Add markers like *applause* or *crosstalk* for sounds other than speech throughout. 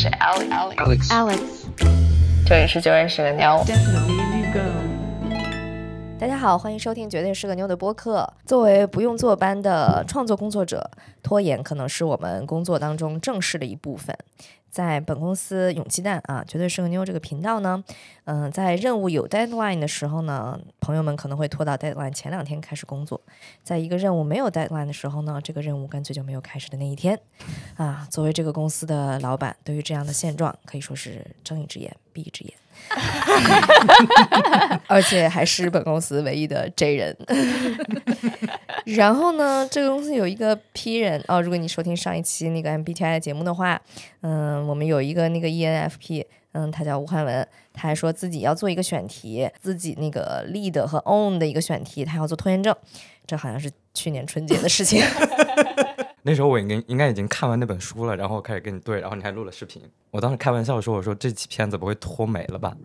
是 Alex。Alex，Alex，这里是九认识个妞。大家好，欢迎收听《绝对是个妞》的播客。作为不用坐班的创作工作者，拖延可能是我们工作当中正式的一部分。在本公司勇气蛋啊，绝对是个妞这个频道呢，嗯、在任务有 deadline 的时候呢，朋友们可能会拖到 deadline 前两天开始工作；在一个任务没有 deadline 的时候呢，这个任务干脆就没有开始的那一天。啊，作为这个公司的老板，对于这样的现状可以说是睁一只眼闭一只眼。*laughs* 而且还是本公司唯一的 J 人。*laughs* 然后呢，这个公司有一个 P 人哦，如果你收听上一期那个 MBTI 的节目的话，嗯，我们有一个那个 ENFP，嗯，他叫吴汉文，他还说自己要做一个选题，自己那个 lead 和 own 的一个选题，他要做拖延症，这好像是去年春节的事情。*laughs* 那时候我应该应该已经看完那本书了，然后开始跟你对，然后你还录了视频。我当时开玩笑说：“我说这期片子不会拖没了吧？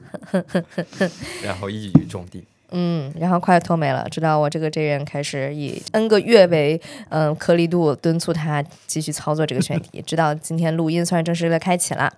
*laughs* ”然后一语中的。嗯，然后快拖没了，直到我这个这人开始以 N 个月为嗯颗粒度敦促他继续操作这个选题，直到今天录音算正式的开启了。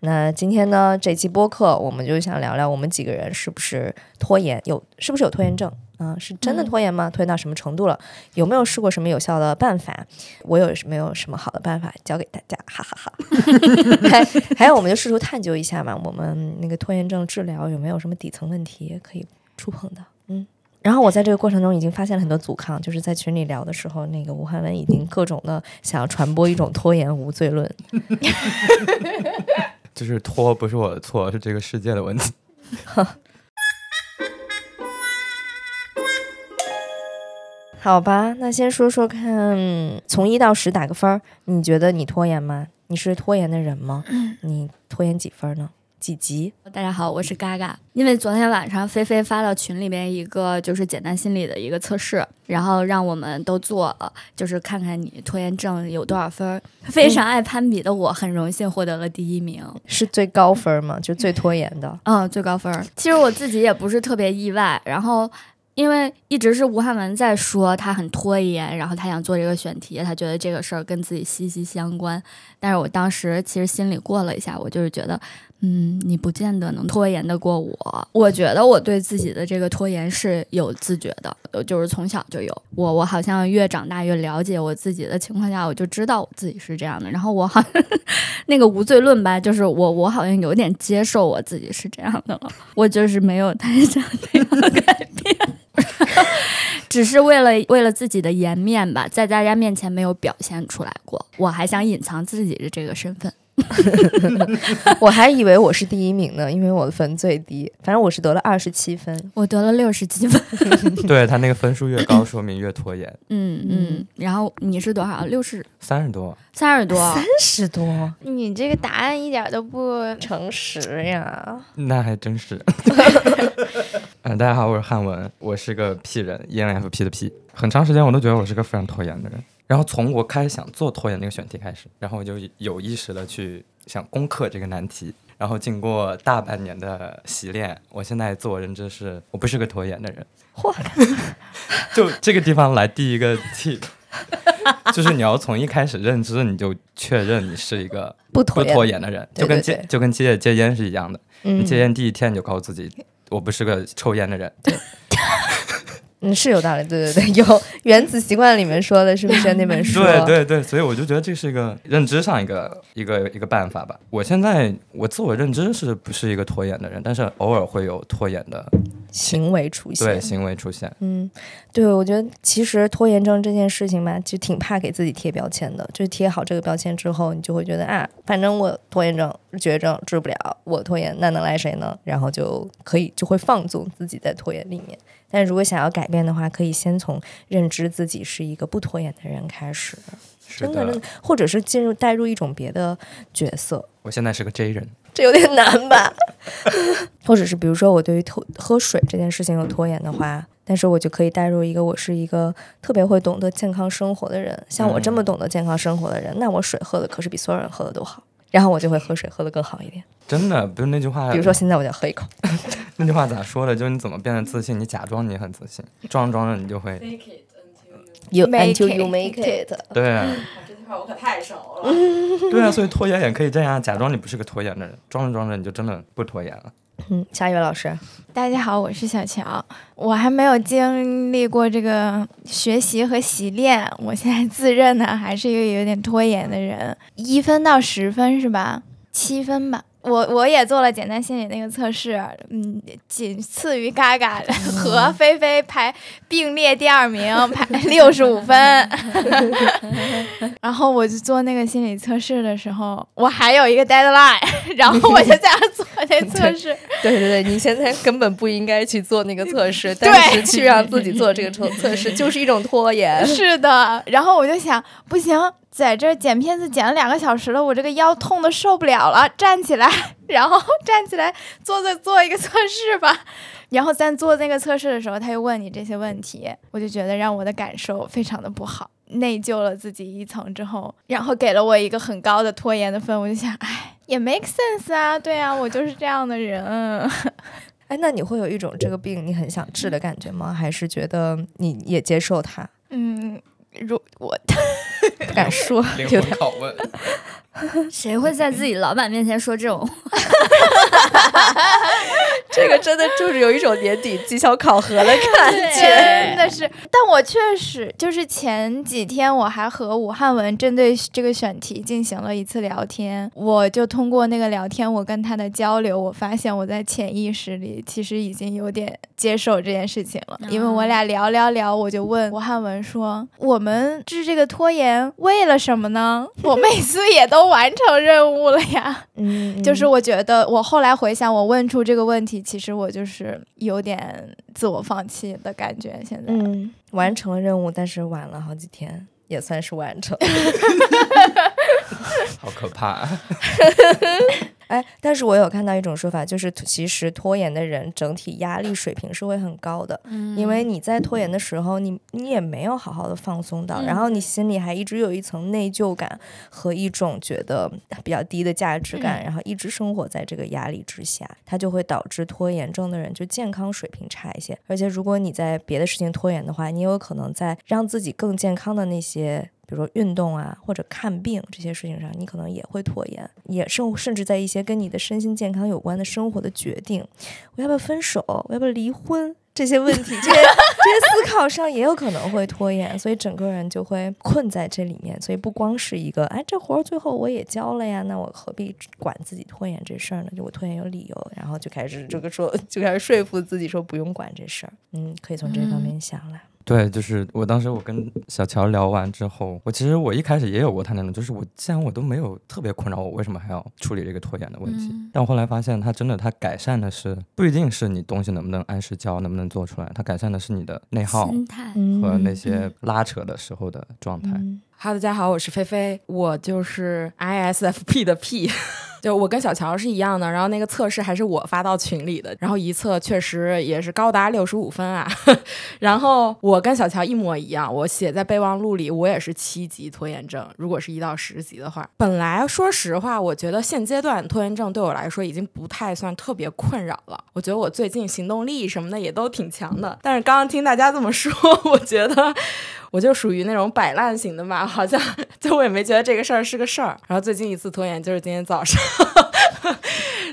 那今天呢，这期播客我们就想聊聊我们几个人是不是拖延，有是不是有拖延症啊、是真的拖延吗？拖延到什么程度了？有没有试过什么有效的办法？我有没有什么好的办法教给大家？哈哈哈 *laughs* 还还有，我们就试图探究一下嘛，我们那个拖延症治疗有没有什么底层问题可以触碰的？嗯。然后我在这个过程中已经发现了很多阻抗，就是在群里聊的时候，那个吴汉文已经各种的想要传播一种拖延无罪论。*laughs* 就是拖不是我的错，是这个世界的问题。*laughs* 好吧，那先说说看，从一到十打个分儿，你觉得你拖延吗？你是拖延的人吗？你拖延几分呢？几集？大家好，我是嘎嘎。因为昨天晚上菲菲发到群里边一个就是简单心理的一个测试，然后让我们都做，就是看看你拖延症有多少分儿。非常爱攀比的我，很荣幸获得了第一名。是最高分儿吗？就最拖延的？嗯，最高分儿。其实我自己也不是特别意外，然后。因为一直是吴汉文在说他很拖延，然后他想做这个选题，他觉得这个事儿跟自己息息相关。但是我当时其实心里过了一下，我就是觉得，嗯，你不见得能拖延得过我。我觉得我对自己的这个拖延是有自觉的，就是从小就有。我我好像越长大越了解我自己的情况下，我就知道我自己是这样的。然后我好像 *laughs* 那个无罪论吧，就是我我好像有点接受我自己是这样的了，我就是没有太想那样的改变。*laughs* 只是为了为了自己的颜面吧，在大家面前没有表现出来过，我还想隐藏自己的这个身份。*laughs* 我还以为我是第一名呢，因为我的分最低，反正我是得了二十七分。我得了六十几分，*laughs* 对他那个分数越高，说明越拖延。嗯嗯，然后你是多少？六十三十多，三十多，三十多，你这个答案一点都不诚实呀！那还真是。嗯、*laughs* 大家好，我是汉文，我是个 P 人，ENFP 的 P。很长时间我都觉得我是个非常拖延的人。然后从我开始想做拖延那个选题开始，然后我就有意识的去想攻克这个难题。然后经过大半年的洗练，我现在自我认知是我不是个拖延的人。嚯！*laughs* 就这个地方来第一个 tip，*laughs* 就是你要从一开始认知你就确认你是一个不不拖延，拖延的人，就跟戒就跟戒戒烟是一样的。嗯你戒烟第一天你就告诉自己，我不是个抽烟的人。*laughs* 嗯，是有道理，对对对，*laughs* 有《原子习惯》里面说的，是不是那本书？对对对，所以我就觉得这是一个认知上一个一个一个办法吧。我现在我自我认知是不是一个拖延的人，但是偶尔会有拖延的行为出现。对行为出现。嗯，对，我觉得其实拖延症这件事情吧，就挺怕给自己贴标签的。就是贴好这个标签之后，你就会觉得啊，反正我拖延症、绝症治不了，我拖延那能赖谁呢？然后就可以就会放纵自己在拖延里面。但如果想要改变的话，可以先从认知自己是一个不拖延的人开始，是真的，真的，或者是进入带入一种别的角色。我现在是个 J 人，这有点难吧？*laughs* 或者是比如说我对于拖喝水这件事情有拖延的话，但是我就可以带入一个我是一个特别会懂得健康生活的人。像我这么懂得健康生活的人，那我水喝的可是比所有人喝的都好。然后我就会喝水喝得更好一点。真的不是那句话。比如说现在我就要喝一口，*laughs* 那句话咋说的？就是你怎么变得自信？你假装你很自信，装着装着你就会 you Make until you it. make it。对。块我可太熟了。对啊，所以拖延也可以这样，假装你不是个拖延的人，装着装着你就真的不拖延了。嗯，下一位老师，大家好，我是小乔，我还没有经历过这个学习和习练，我现在自认呢还是一个有点拖延的人，一分到十分是吧？七分吧。我我也做了简单心理那个测试，嗯，仅次于嘎嘎和菲菲排并列第二名，排 *laughs* 六十五分。*laughs* 然后我就做那个心理测试的时候，我还有一个 deadline，*laughs* 然后我就在那做那测试。对对对，你现在根本不应该去做那个测试，但是去让自己做这个测测试就是一种拖延。是的，然后我就想，不行。在这剪片子剪了两个小时了，我这个腰痛的受不了了，站起来，*laughs* 然后 *laughs* 站起来做做做一个测试吧。然后在做那个测试的时候，他又问你这些问题，我就觉得让我的感受非常的不好，内疚了自己一层之后，然后给了我一个很高的拖延的分。我就想，哎，也 make sense 啊，对啊，我就是这样的人。哎，那你会有一种这个病你很想治的感觉吗？还是觉得你也接受它？嗯。如我不 *laughs* 敢说，有点拷问，*laughs* 谁会在自己老板面前说这种话？*laughs* 这个真的就是有一种年底绩效考核的感觉，真的是。但我确实就是前几天我还和武汉文针对这个选题进行了一次聊天，我就通过那个聊天，我跟他的交流，我发现我在潜意识里其实已经有点接受这件事情了，因为我俩聊聊聊，我就问武汉文说：“我们治这个拖延为了什么呢？我 *laughs* 每次也都完成任务了呀。”嗯，就是我觉得我后来回想，我问出这个问题。其实我就是有点自我放弃的感觉，现在嗯，完成了任务，但是晚了好几天，也算是完成。*laughs* 好可怕。哎，但是我有看到一种说法，就是其实拖延的人整体压力水平是会很高的，嗯，因为你在拖延的时候，你你也没有好好的放松到，然后你心里还一直有一层内疚感和一种觉得比较低的价值感，然后一直生活在这个压力之下，它就会导致拖延症的人就健康水平差一些，而且如果你在别的事情拖延的话，你有可能在让自己更健康的那些。比如说运动啊，或者看病这些事情上，你可能也会拖延，也甚甚至在一些跟你的身心健康有关的生活的决定，我要不要分手，我要不要离婚这些问题，这些这些思考上也有可能会拖延，所以整个人就会困在这里面。所以不光是一个，哎，这活儿最后我也交了呀，那我何必管自己拖延这事儿呢？就我拖延有理由，然后就开始这个说，就开始说服自己说不用管这事儿。嗯，可以从这方面想来。对，就是我当时我跟小乔聊完之后，我其实我一开始也有过他那种，就是我既然我都没有特别困扰我，为什么还要处理这个拖延的问题？但我后来发现，他真的他改善的是不一定是你东西能不能按时交，能不能做出来，他改善的是你的内耗和那些拉扯的时候的状态。哈喽，大家好，我是菲菲，我就是 ISFP 的 P。就我跟小乔是一样的，然后那个测试还是我发到群里的，然后一测确实也是高达六十五分啊。*laughs* 然后我跟小乔一模一样，我写在备忘录里，我也是七级拖延症。如果是一到十级的话，本来说实话，我觉得现阶段拖延症对我来说已经不太算特别困扰了。我觉得我最近行动力什么的也都挺强的。但是刚刚听大家这么说，*laughs* 我觉得我就属于那种摆烂型的嘛，好像 *laughs* 就我也没觉得这个事儿是个事儿。然后最近一次拖延就是今天早上。*laughs*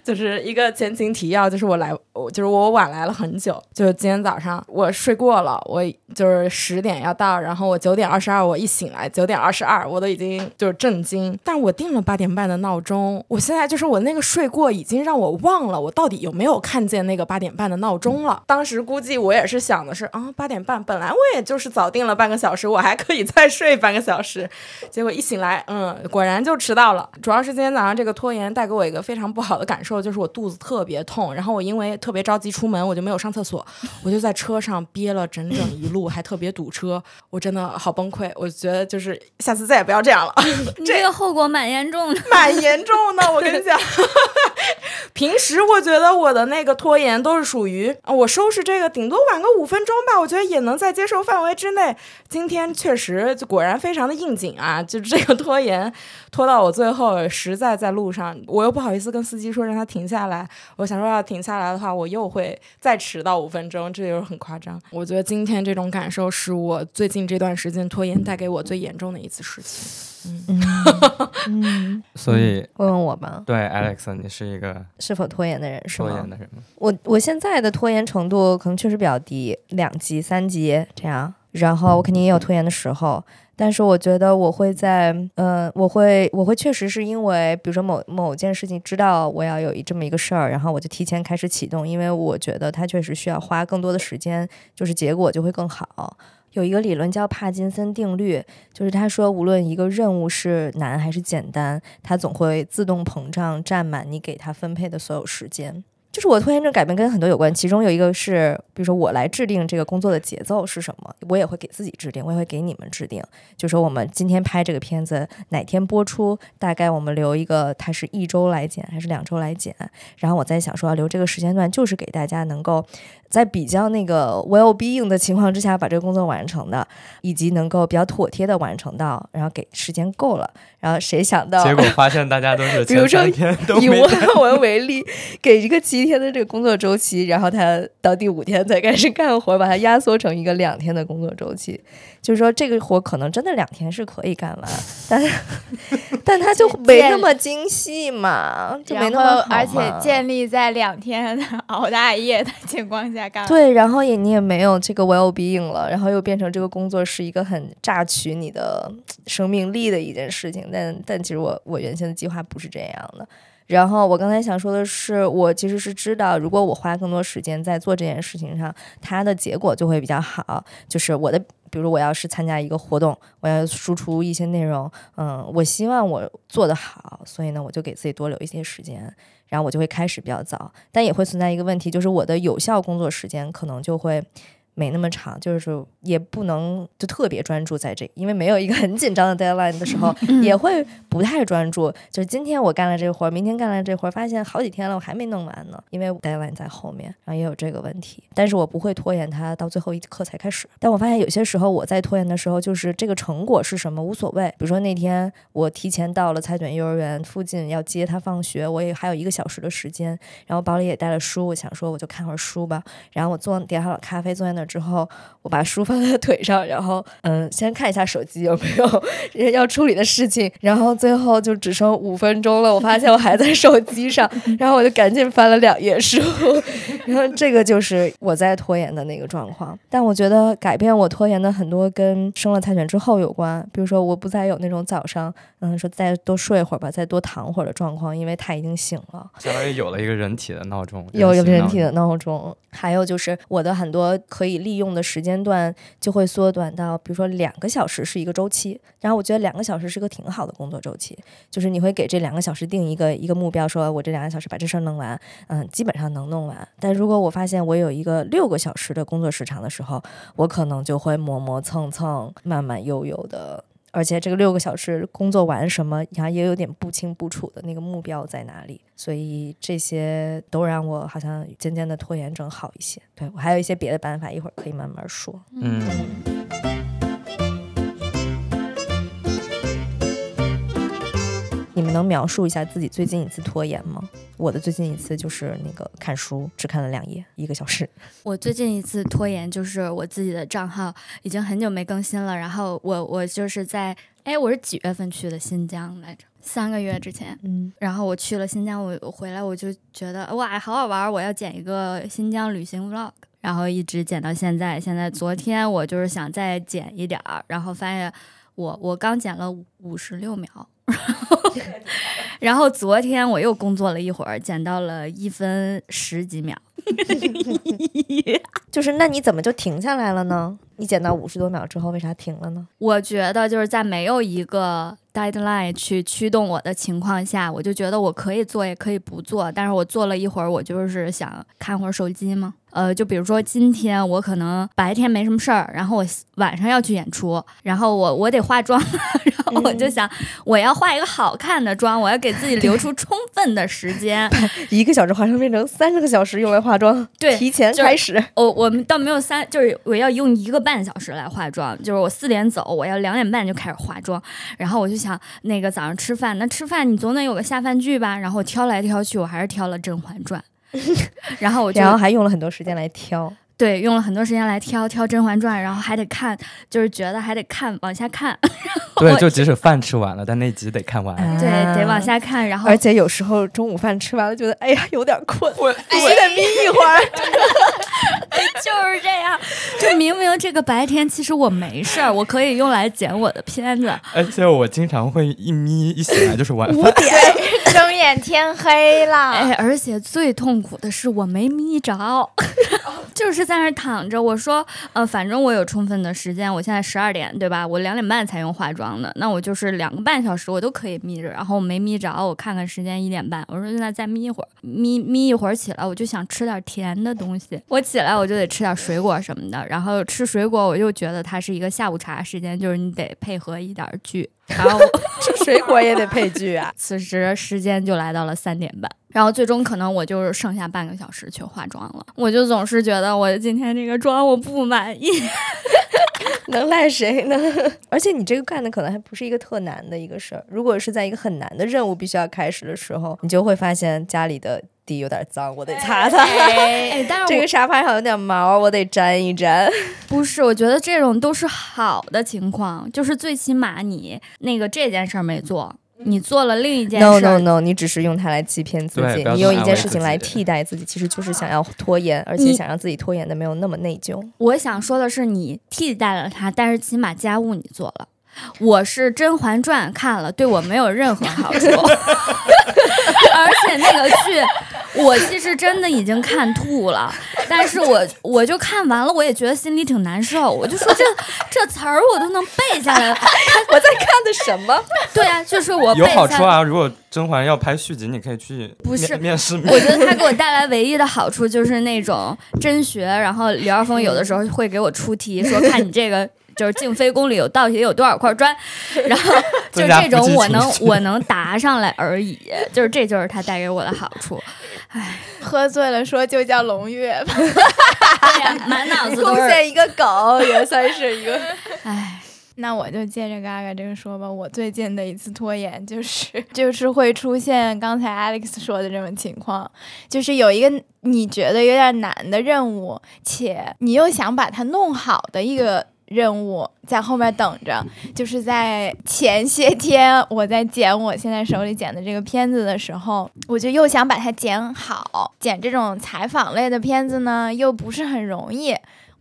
就是一个前情提要，就是我来，我就是我晚来了很久，就是今天早上我睡过了，我就是十点要到，然后我九点二十二我一醒来，九点二十二我都已经就是震惊，但我定了八点半的闹钟，我现在就是我那个睡过已经让我忘了我到底有没有看见那个八点半的闹钟了。当时估计我也是想的是啊八点半，本来我也就是早定了半个小时，我还可以再睡半个小时，结果一醒来，嗯，果然就迟到了。主要是今天早上这个拖延带给我一个非常不好的感受。就是我肚子特别痛，然后我因为特别着急出门，我就没有上厕所，我就在车上憋了整整一路，还特别堵车，我真的好崩溃。我觉得就是下次再也不要这样了。*laughs* 这个后果蛮严重的，*laughs* 蛮严重的。我跟你讲，*laughs* 平时我觉得我的那个拖延都是属于我收拾这个顶多晚个五分钟吧，我觉得也能在接受范围之内。今天确实果然非常的应景啊，就是这个拖延拖到我最后，实在在路上，我又不好意思跟司机说让他。停下来，我想说要停下来的话，我又会再迟到五分钟，这就是很夸张。我觉得今天这种感受是我最近这段时间拖延带给我最严重的一次事情。嗯 *laughs* 嗯，所以问问我吧，对 Alex，你是一个是否拖延的人是吗拖延？的人吗？我我现在的拖延程度可能确实比较低，两级、三级这样。然后我肯定也有拖延的时候，但是我觉得我会在，呃，我会我会确实是因为，比如说某某件事情知道我要有一这么一个事儿，然后我就提前开始启动，因为我觉得它确实需要花更多的时间，就是结果就会更好。有一个理论叫帕金森定律，就是他说，无论一个任务是难还是简单，它总会自动膨胀，占满你给它分配的所有时间。就是我拖延症改变跟很多有关，其中有一个是，比如说我来制定这个工作的节奏是什么，我也会给自己制定，我也会给你们制定。就说我们今天拍这个片子哪天播出，大概我们留一个，它是一周来剪还是两周来剪？然后我在想说，要留这个时间段，就是给大家能够在比较那个 well being 的情况之下把这个工作完成的，以及能够比较妥帖的完成到，然后给时间够了。然后谁想到？结果发现大家都是 *laughs* 比如说以没武汉文为例，给一个七天的这个工作周期，然后他到第五天才开始干活，把它压缩成一个两天的工作周期。就是说，这个活可能真的两天是可以干完，*laughs* 但但他就没那么精细嘛，*laughs* 就没然那么而且建立在两天熬大夜的情况下干。对，然后也你也没有这个 well being 了，然后又变成这个工作是一个很榨取你的生命力的一件事情。但但其实我我原先的计划不是这样的。然后我刚才想说的是，我其实是知道，如果我花更多时间在做这件事情上，它的结果就会比较好。就是我的，比如我要是参加一个活动，我要输出一些内容，嗯，我希望我做得好，所以呢，我就给自己多留一些时间。然后我就会开始比较早，但也会存在一个问题，就是我的有效工作时间可能就会没那么长，就是也不能就特别专注在这，因为没有一个很紧张的 deadline 的时候，也会不太专注。就是今天我干了这个活儿，明天干了这活儿，发现好几天了我还没弄完呢，因为 deadline 在后面，然后也有这个问题。但是我不会拖延它到最后一刻才开始。但我发现有些时候我在拖延的时候，就是这个成果是什么无所谓。比如说那天我提前到了菜卷幼儿园附近要接他放学，我也还有一个小时的时间，然后包里也带了书，我想说我就看会儿书吧。然后我坐点好了咖啡，坐在那儿之后，我把书放在腿上，然后嗯，先看一下手机有没有 *laughs* 要处理的事情，然后最后就只剩五分钟了，我发现我还在手机上，*laughs* 然后我就赶紧翻了两页书，*laughs* 然后这个就是我在拖延的那个状况。但我觉得改变我拖延的很多跟生了菜卷之后有关，比如说我不再有那种早上嗯说再多睡会儿吧，再多躺会儿的状况，因为他已经醒了。相当于有了一个人体的闹钟，有有形闹钟人体的闹钟，还有就是我的很多可以利用的时间段就会缩短到，比如说两个小时是一个周期，然后我觉得两个小时是个挺好的工作周期，就是你会给这两个小时定一个一个目标，说我这两个小时把这事儿弄完，嗯，基本上能弄完。但如果我发现我有一个六个小时的工作时长的时候，我可能就会磨磨蹭蹭、慢慢悠悠的。而且这个六个小时工作完什么，然后也有点不清不楚的那个目标在哪里，所以这些都让我好像渐渐的拖延症好一些。对我还有一些别的办法，一会儿可以慢慢说。嗯，你们能描述一下自己最近一次拖延吗？我的最近一次就是那个看书，只看了两页，一个小时。我最近一次拖延就是我自己的账号已经很久没更新了，然后我我就是在哎，我是几月份去的新疆来着？三个月之前，嗯，然后我去了新疆，我我回来我就觉得哇，好好玩儿，我要剪一个新疆旅行 vlog，然后一直剪到现在。现在昨天我就是想再剪一点儿，然后发现我我刚剪了五十六秒，*laughs* 然后昨天我又工作了一会儿，减到了一分十几秒。*laughs* 就是那你怎么就停下来了呢？你减到五十多秒之后，为啥停了呢？我觉得就是在没有一个 deadline 去驱动我的情况下，我就觉得我可以做也可以不做，但是我做了一会儿，我就是想看会儿手机嘛。呃，就比如说今天我可能白天没什么事儿，然后我晚上要去演出，然后我我得化妆，*laughs* 然后我就想我要化一个好看的妆，我要给自己留出充分的时间。*laughs* 一个小时化妆变成三十个小时用来化妆，*laughs* 对提前就是开始。我我们倒没有三，就是我要用一个半小时来化妆，就是我四点走，我要两点半就开始化妆，然后我就想那个早上吃饭，那吃饭你总得有个下饭剧吧，然后挑来挑去，我还是挑了《甄嬛传》。*laughs* 然后我就然后还用了很多时间来挑。对用了很多时间来挑挑《甄嬛传》，然后还得看，就是觉得还得看往下看，*laughs* *laughs* 对，就即使饭吃完了，但那集得看完。对得往下看，然后而且有时候中午饭吃完了，觉得哎呀有点困，我必须得眯一会儿。*laughs* 就是这样，就明明这个白天其实我没事儿，我可以用来剪我的片子，而且我经常会一眯一醒来就是晚饭。睁眼天黑了。哎，而且最痛苦的是我没眯着，*laughs* 就是在那儿躺着。我说，呃，反正我有充分的时间，我现在十二点对吧？我两点半才用化妆的，那我就是两个半小时我都可以眯着。然后我没眯着，我看看时间一点半，我说那再眯一会儿，眯眯一会儿起来，我就想吃点甜的东西。我起来我就得吃点水果什么的，然后吃水果我又觉得它是一个下午茶时间，就是你得配合一点剧。然后吃水果也得配剧啊。*laughs* 此时时间就来到了三点半，然后最终可能我就是剩下半个小时去化妆了。我就总是觉得我今天这个妆我不满意。*laughs* *laughs* 能赖谁呢？*laughs* 而且你这个干的可能还不是一个特难的一个事儿。如果是在一个很难的任务必须要开始的时候，你就会发现家里的地有点脏，我得擦擦。哎，但是这个沙发上有点毛，我得粘一粘。不是，我觉得这种都是好的情况，就是最起码你那个这件事儿没做，你做了另一件事 No no no，你只是用它来欺骗自己，你用一件事情来替代自己，其实就是想要拖延，而且想让自己拖延的没有那么内疚。我想说的是，你替代了他，但是起码家务你做了。我是《甄嬛传》看了，对我没有任何好处，*laughs* 而且那个剧，我其实真的已经看吐了，但是我我就看完了，我也觉得心里挺难受。我就说这这词儿我都能背下来了，*laughs* 我在看的什么？对啊，就是我背有下好处啊！如果甄嬛要拍续集，你可以去不是面面试。我觉得他给我带来唯一的好处就是那种真学，然后刘二峰有的时候会给我出题，说看你这个就是静妃宫里有到底有多少块砖，然后 *laughs* 就这种我能 *laughs* 我能答上来而已，就是这就是它带给我的好处。唉喝醉了说就叫龙月吧。对呀，满脑子都 *laughs* 贡是献一个狗，也算是一个。唉，那我就接着嘎嘎这个说吧，我最近的一次拖延就是就是会出现刚才 Alex 说的这种情况，就是有一个你觉得有点难的任务，且你又想把它弄好的一个。任务在后面等着，就是在前些天我在剪我现在手里剪的这个片子的时候，我就又想把它剪好。剪这种采访类的片子呢，又不是很容易。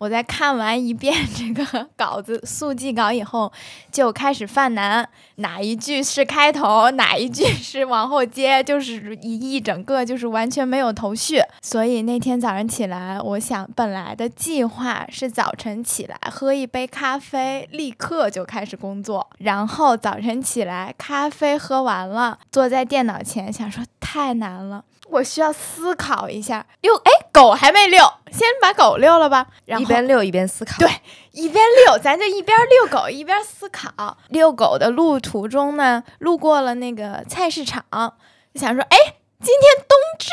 我在看完一遍 *laughs* 这个稿子速记稿以后，就开始犯难，哪一句是开头，哪一句是往后接，就是一一整个就是完全没有头绪。所以那天早上起来，我想本来的计划是早晨起来喝一杯咖啡，立刻就开始工作，然后早晨起来咖啡喝完了，坐在电脑前想说太难了。我需要思考一下，遛哎，狗还没遛，先把狗遛了吧。然后一边遛一边思考。对一边遛，咱就一边遛狗一边思考。遛狗的路途中呢，路过了那个菜市场，就想说，哎，今天冬至，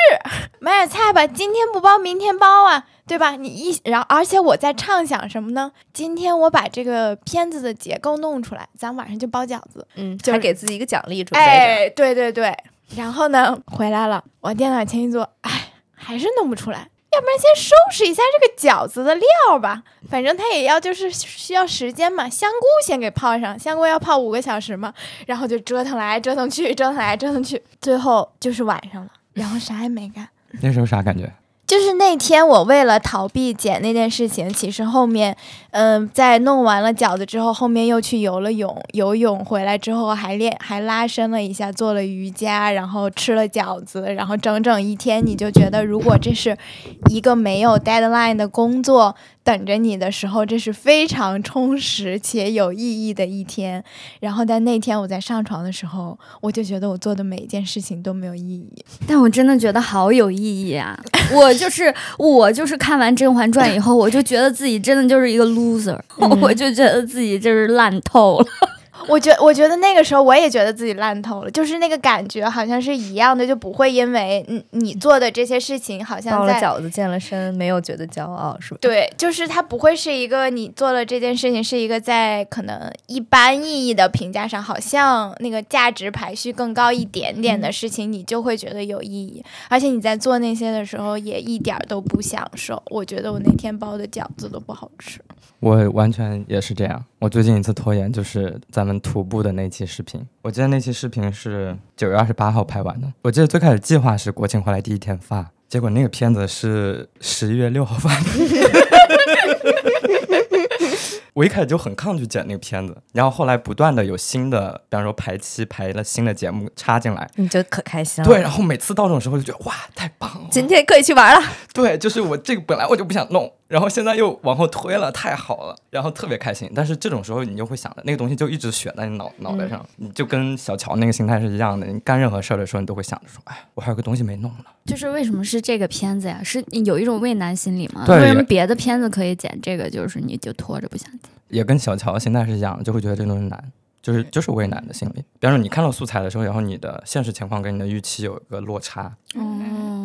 *laughs* 买点菜吧。今天不包，明天包啊，对吧？你一然后，而且我在畅想什么呢？今天我把这个片子的结构弄出来，咱晚上就包饺子。嗯，就是还给自己一个奖励准备着。哎，对对对。然后呢，回来了，往电脑前一坐，哎，还是弄不出来。要不然先收拾一下这个饺子的料吧，反正它也要就是需要时间嘛。香菇先给泡上，香菇要泡五个小时嘛，*laughs* 然后就折腾来折腾去，折腾来折腾去，最后就是晚上了，*laughs* 然后啥也没干。*laughs* 那时候啥感觉？就是那天我为了逃避剪那件事情，其实后面，嗯、在弄完了饺子之后，后面又去游了泳，游泳回来之后还练还拉伸了一下，做了瑜伽，然后吃了饺子，然后整整一天，你就觉得如果这是一个没有 deadline 的工作等着你的时候，这是非常充实且有意义的一天。然后在那天我在上床的时候，我就觉得我做的每一件事情都没有意义。但我真的觉得好有意义啊！*laughs* 我就是我就是看完《甄嬛传》以后，我就觉得自己真的就是一个 loser，、我就觉得自己就是烂透了。我觉我觉得那个时候我也觉得自己烂透了，就是那个感觉好像是一样的，就不会因为你你做的这些事情好像在了饺子健了身，没有觉得骄傲是吧？对，就是它不会是一个你做了这件事情是一个在可能一般意义的评价上，好像那个价值排序更高一点点的事情，你就会觉得有意义。而且你在做那些的时候也一点儿都不享受。我觉得我那天包的饺子都不好吃。我完全也是这样。我最近一次拖延就是咱们徒步的那期视频。我记得那期视频是九月二十八号拍完的。我记得最开始计划是国庆回来第一天发，结果那个片子是十一月六号发的。*laughs* 我一开始就很抗拒剪那个片子，然后后来不断的有新的，比方说排期排了新的节目插进来，你就可开心了。对，然后每次到这种时候就觉得哇，太棒了！今天可以去玩了。对，就是我这个本来我就不想弄，然后现在又往后推了，太好了，然后特别开心。但是这种时候你就会想的，那个东西就一直悬在你脑脑袋上，你就跟小乔那个心态是一样的。你干任何事儿的时候，你都会想着说，哎，我还有个东西没弄呢。就是为什么是这个片子呀？是有一种畏难心理吗？为什么别的片子可以剪，这个就是你就拖着不想剪？也跟小乔心态是一样的，就会觉得这东西难，就是就是畏难的心理。比方说你看到素材的时候，然后你的现实情况跟你的预期有一个落差，哦，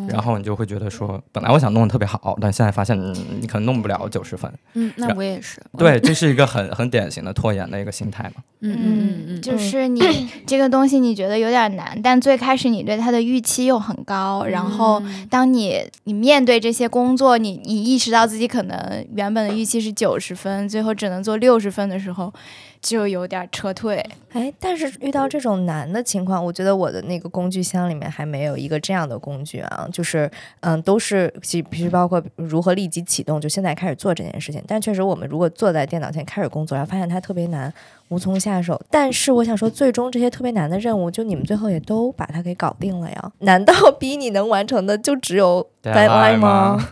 然后你就会觉得说，本来我想弄得特别好，但现在发现、嗯、你可能弄不了九十分。嗯，那我也是。对，这是一个很 *laughs* 很典型的拖延的一个心态嘛。嗯嗯嗯嗯，就是你 *clears throat* 这个东西你觉得有点难，但最开始你对它的预期又很高，然后当你你面对这些工作，你你意识到自己可能原本的预期是九十分，最后只能做六十分的时候，就有点撤退。哎，但是遇到这种难的情况，我觉得我的那个工具箱里面还没有一个这样的工具啊，就是嗯，都是其其实包括如何立即启动，就现在开始做这件事情。但确实，我们如果坐在电脑前开始工作，然后发现它特别难，无从下手。但是我想说，最终这些特别难的任务，就你们最后也都把它给搞定了呀？难道比你能完成的就只有 *laughs* deadline 吗？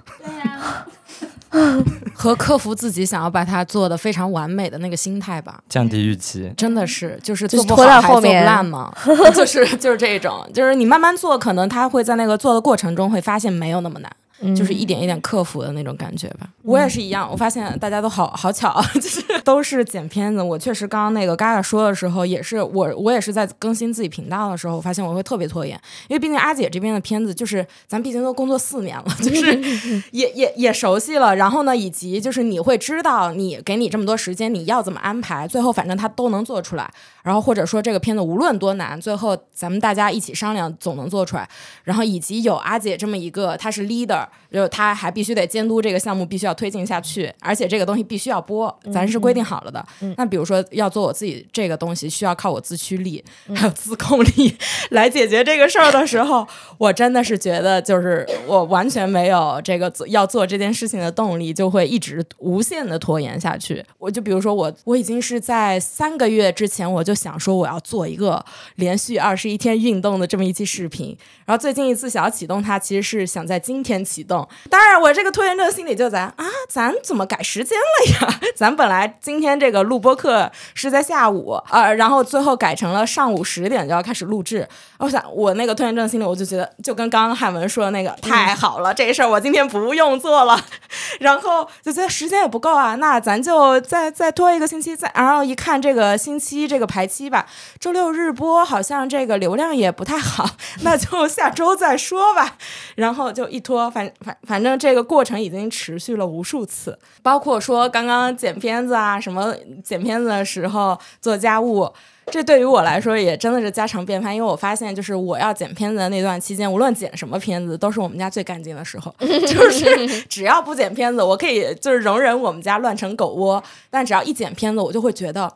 *laughs* 和克服自己想要把它做的非常完美的那个心态吧。降低预期，真的是，就是做不好还做不烂嘛，*laughs* 就是就是这种，就是你慢慢做，可能他会在那个做的过程中会发现没有那么难。就是一点一点克服的那种感觉吧。我也是一样，我发现大家都好好巧，*laughs* 就是都是剪片子。我确实刚刚那个嘎嘎说的时候，也是我我也是在更新自己频道的时候，我发现我会特别拖延，因为毕竟阿姐这边的片子就是咱毕竟都工作四年了，*laughs* 就是 *laughs* 也也也熟悉了。然后呢，以及就是你会知道你给你这么多时间，你要怎么安排，最后反正他都能做出来。然后或者说这个片子无论多难，最后咱们大家一起商量，总能做出来。然后以及有阿姐这么一个，她是 leader，就他还必须得监督这个项目必须要推进下去，而且这个东西必须要播，咱是规定好了的。那比如说要做我自己这个东西，需要靠我自驱力还有自控力 *laughs* 来解决这个事儿的时候，*laughs* 我真的是觉得就是我完全没有这个要做这件事情的动力，就会一直无限的拖延下去。我就比如说我我已经是在三个月之前我就想说我要做一个连续二十一天运动的这么一期视频，然后最近一次想要启动它，其实是想在今天启动。当然，我这个拖延症心理就在啊，咱怎么改时间了呀？*laughs* 咱本来今天这个录播课是在下午啊、然后最后改成了上午十点就要开始录制。我想我那个拖延症心理，我就觉得就跟刚刚汉文说的那个太好了，这事儿我今天不用做了，*laughs* 然后就觉得时间也不够啊，那咱就再再拖一个星期，再然后一看这个星期这个排期吧，周六日播好像这个流量也不太好，*laughs* 那就下周再说吧。然后就一拖，反反反正这个过程已经持续了无数次，包括说刚刚剪片子啊，什么剪片子的时候做家务。这对于我来说也真的是家常便饭，因为我发现，就是我要剪片子的那段期间，无论剪什么片子，都是我们家最干净的时候。*laughs* 就是只要不剪片子，我可以就是容忍我们家乱成狗窝，但只要一剪片子，我就会觉得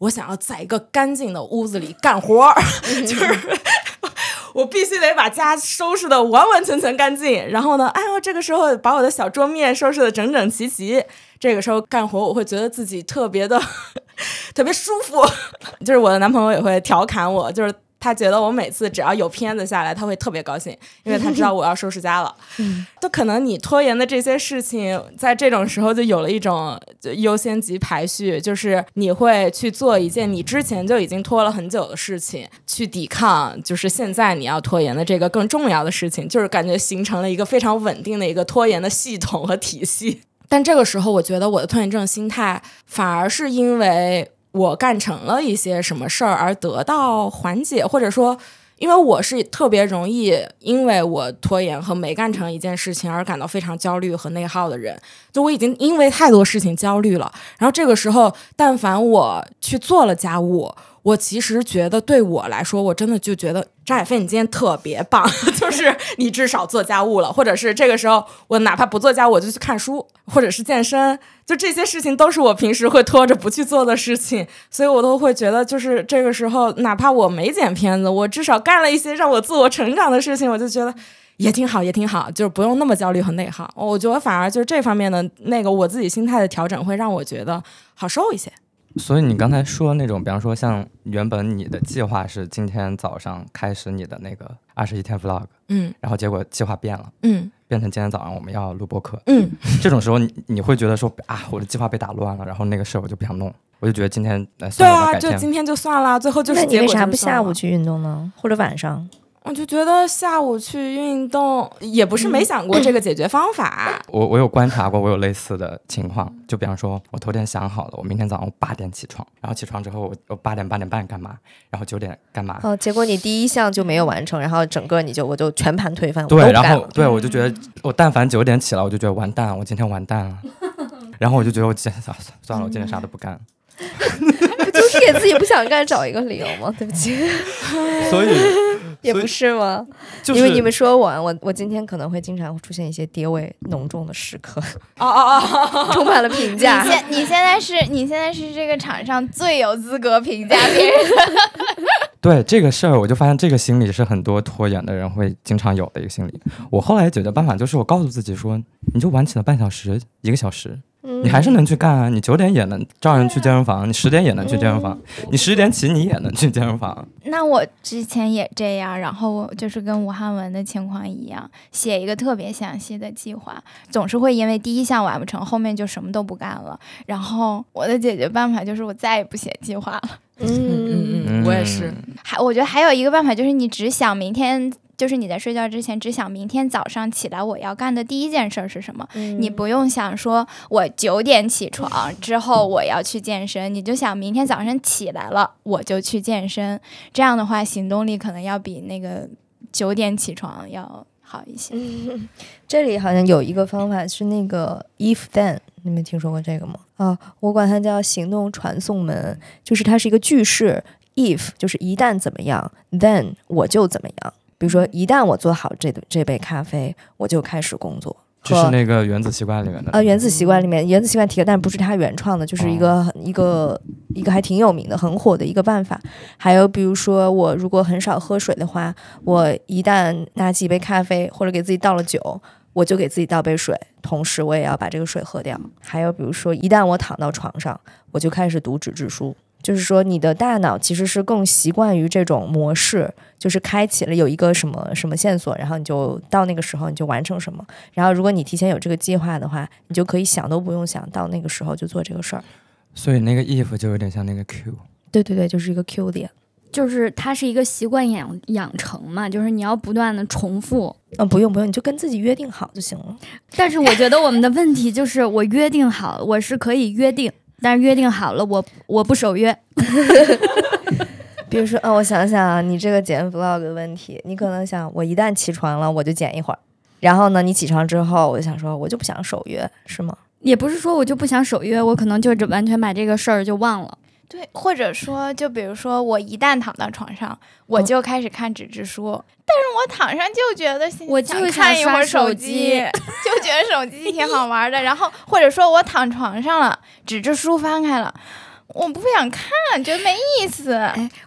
我想要在一个干净的屋子里干活儿，*laughs* 就是。*laughs* 我必须得把家收拾的完完全全干净，然后呢，哎呦，这个时候把我的小桌面收拾的整整齐齐，这个时候干活我会觉得自己特别的 *laughs* 特别舒服。*laughs* 就是我的男朋友也会调侃我，就是他觉得我每次只要有片子下来，他会特别高兴，因为他知道我要收拾家了。*laughs* 就可能你拖延的这些事情，在这种时候就有了一种优先级排序，就是你会去做一件你之前就已经拖了很久的事情，去抵抗就是现在你要拖延的这个更重要的事情，就是感觉形成了一个非常稳定的一个拖延的系统和体系。但这个时候，我觉得我的拖延症心态反而是因为我干成了一些什么事儿而得到缓解，或者说。因为我是特别容易因为我拖延和没干成一件事情而感到非常焦虑和内耗的人，就我已经因为太多事情焦虑了。然后这个时候，但凡我去做了家务，我其实觉得对我来说，我真的就觉得张海飞，你今天特别棒，*laughs* 就是你至少做家务了，或者是这个时候我哪怕不做家务，我就去看书或者是健身。就这些事情都是我平时会拖着不去做的事情，所以我都会觉得，就是这个时候，哪怕我没剪片子，我至少干了一些让我自我成长的事情，我就觉得也挺好，也挺好，就是不用那么焦虑和内耗。我觉得反而就是这方面的那个我自己心态的调整，会让我觉得好受一些。所以你刚才说那种，比方说像原本你的计划是今天早上开始你的那个二十一天 vlog，嗯然后结果计划变了，嗯变成今天早上我们要录播课，嗯，这种时候你你会觉得说啊，我的计划被打乱了，然后那个事儿我就不想弄，我就觉得今天呃对啊，算了对啊。就今天就算了，最后就是那你为啥不下午去运动呢？或者晚上？我就觉得下午去运动也不是没想过这个解决方法。我我有观察过，我有类似的情况，就比方说，我头天想好了，我明天早上八点起床，然后起床之后我我八点八点半干嘛，然后九点干嘛，哦，结果你第一项就没有完成，然后整个你就我就全盘推翻，对，然后对我就觉得我但凡九点起来，我就觉得完蛋，我今天完蛋了，*laughs* 然后我就觉得我今天算算了，我今天啥都不干，*laughs* 不 *laughs* 就是给自己不想干找一个理由吗？对不起，所以也不是吗？就是因为你们说我，我我今天可能会经常会出现一些跌位浓重的时刻，*laughs* 哦哦哦，*laughs* 充满了评你价。现你现在是你现在是这个场上最有资格评价别人的。*laughs* 对这个事儿，我就发现这个心理是很多拖延的人会经常有的一个心理。我后来解决办法就是，我告诉自己说，你就晚起了半小时、一个小时，你还是能去干啊。你九点也能照样去健身房，你十点也能去健身房，你十点起你也能去健身房。那我之前也这样，然后就是跟武汉文的情况一样，写一个特别详细的计划，总是会因为第一项完不成，后面就什么都不干了。然后我的解决办法就是我再也不写计划了。嗯嗯嗯，我也是。还我觉得还有一个办法就是你只想明天，就是你在睡觉之前只想明天早上起来我要干的第一件事儿是什么。你不用想说我九点起床 *laughs* 之后我要去健身，你就想明天早上起来了我就去健身。这样的话行动力可能要比那个九点起床要好一些。*laughs* 这里好像有一个方法是那个 if then，你们听说过这个吗？啊，我管它叫行动传送门，就是它是一个句式，if 就是一旦怎么样，then 我就怎么样。比如说，一旦我做好这这杯咖啡，我就开始工作。就是那个原子习惯里面的呃，原子习惯里面，原子习惯提的，但不是他原创的，就是一个、一个一个还挺有名的、很火的一个办法。还有比如说，我如果很少喝水的话，我一旦拿起一杯咖啡或者给自己倒了酒，我就给自己倒杯水，同时我也要把这个水喝掉。还有比如说，一旦我躺到床上，我就开始读纸质书。就是说，你的大脑其实是更习惯于这种模式，就是开启了有一个什么什么线索，然后你就到那个时候你就完成什么。然后，如果你提前有这个计划的话，你就可以想都不用想，到那个时候就做这个事儿。所以那个 if 就有点像那个 q。对对对，就是一个 Q 点。就是它是一个习惯养养成嘛，就是你要不断的重复。嗯，不用不用，你就跟自己约定好就行了。但是我觉得我们的问题就是，我约定好，我是可以约定，但是约定好了，我我不守约。*laughs* 比如说，哦，我想想啊，你这个剪 vlog 的问题，你可能想，我一旦起床了，我就剪一会儿。然后呢，你起床之后，我就想说，我就不想守约，是吗？也不是说我就不想守约，我可能就是完全把这个事儿就忘了。对，或者说，就比如说，我一旦躺到床上，我就开始看纸质书，但是我躺上就觉得我就看一会儿手机，就觉得手机挺好玩的。然后 *laughs* 或者说我躺床上了，纸质书翻开了，我不想看，觉得没意思。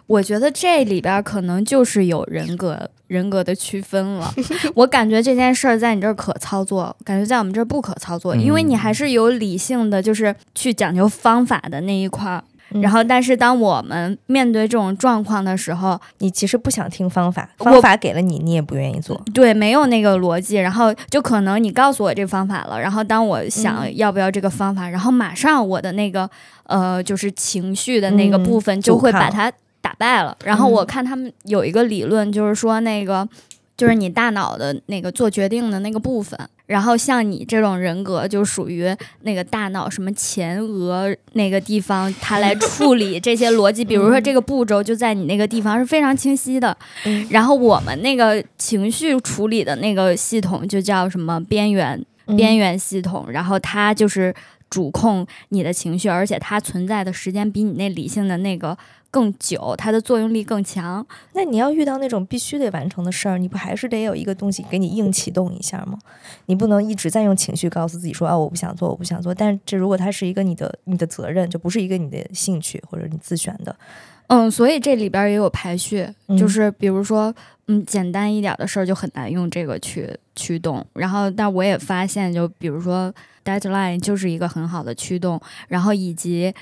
我觉得这里边可能就是有人格人格的区分了。*laughs* 我感觉这件事儿在你这儿可操作，感觉在我们这儿不可操作，因为你还是有理性的，就是去讲究方法的那一块儿。嗯然后，但是当我们面对这种状况的时候，你其实不想听方法，我方法给了你，你也不愿意做。对，没有那个逻辑，然后就可能你告诉我这个方法了，然后当我想嗯要不要这个方法，然后马上我的那个呃，就是情绪的那个嗯部分就会把它打败了。然后我看他们有一个理论，就是说那个就是你大脑的那个做决定的那个部分。然后像你这种人格，就属于那个大脑什么前额那个地方，它来 *laughs* 处理这些逻辑。比如说这个步骤就在你那个地方是非常清晰的。嗯然后我们那个情绪处理的那个系统就叫什么边缘边缘系统，然后它就是主控你的情绪，而且它存在的时间比你那理性的那个更久，它的作用力更强。那你要遇到那种必须得完成的事儿，你不还是得有一个东西给你硬启动一下吗？你不能一直在用情绪告诉自己说啊，我不想做，我不想做。但是这如果它是一个你的你的责任，就不是一个你的兴趣或者你自选的。嗯，所以这里边也有排序，嗯就是比如说，嗯，简单一点的事儿就很难用这个去驱动。然后，但我也发现，就比如说 deadline 就是一个很好的驱动，然后以及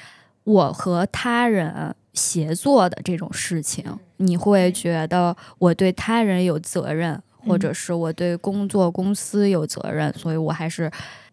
我和他人协作的这种事情，你会觉得我对他人有责任，或者是我对工作公司有责任，所以我还是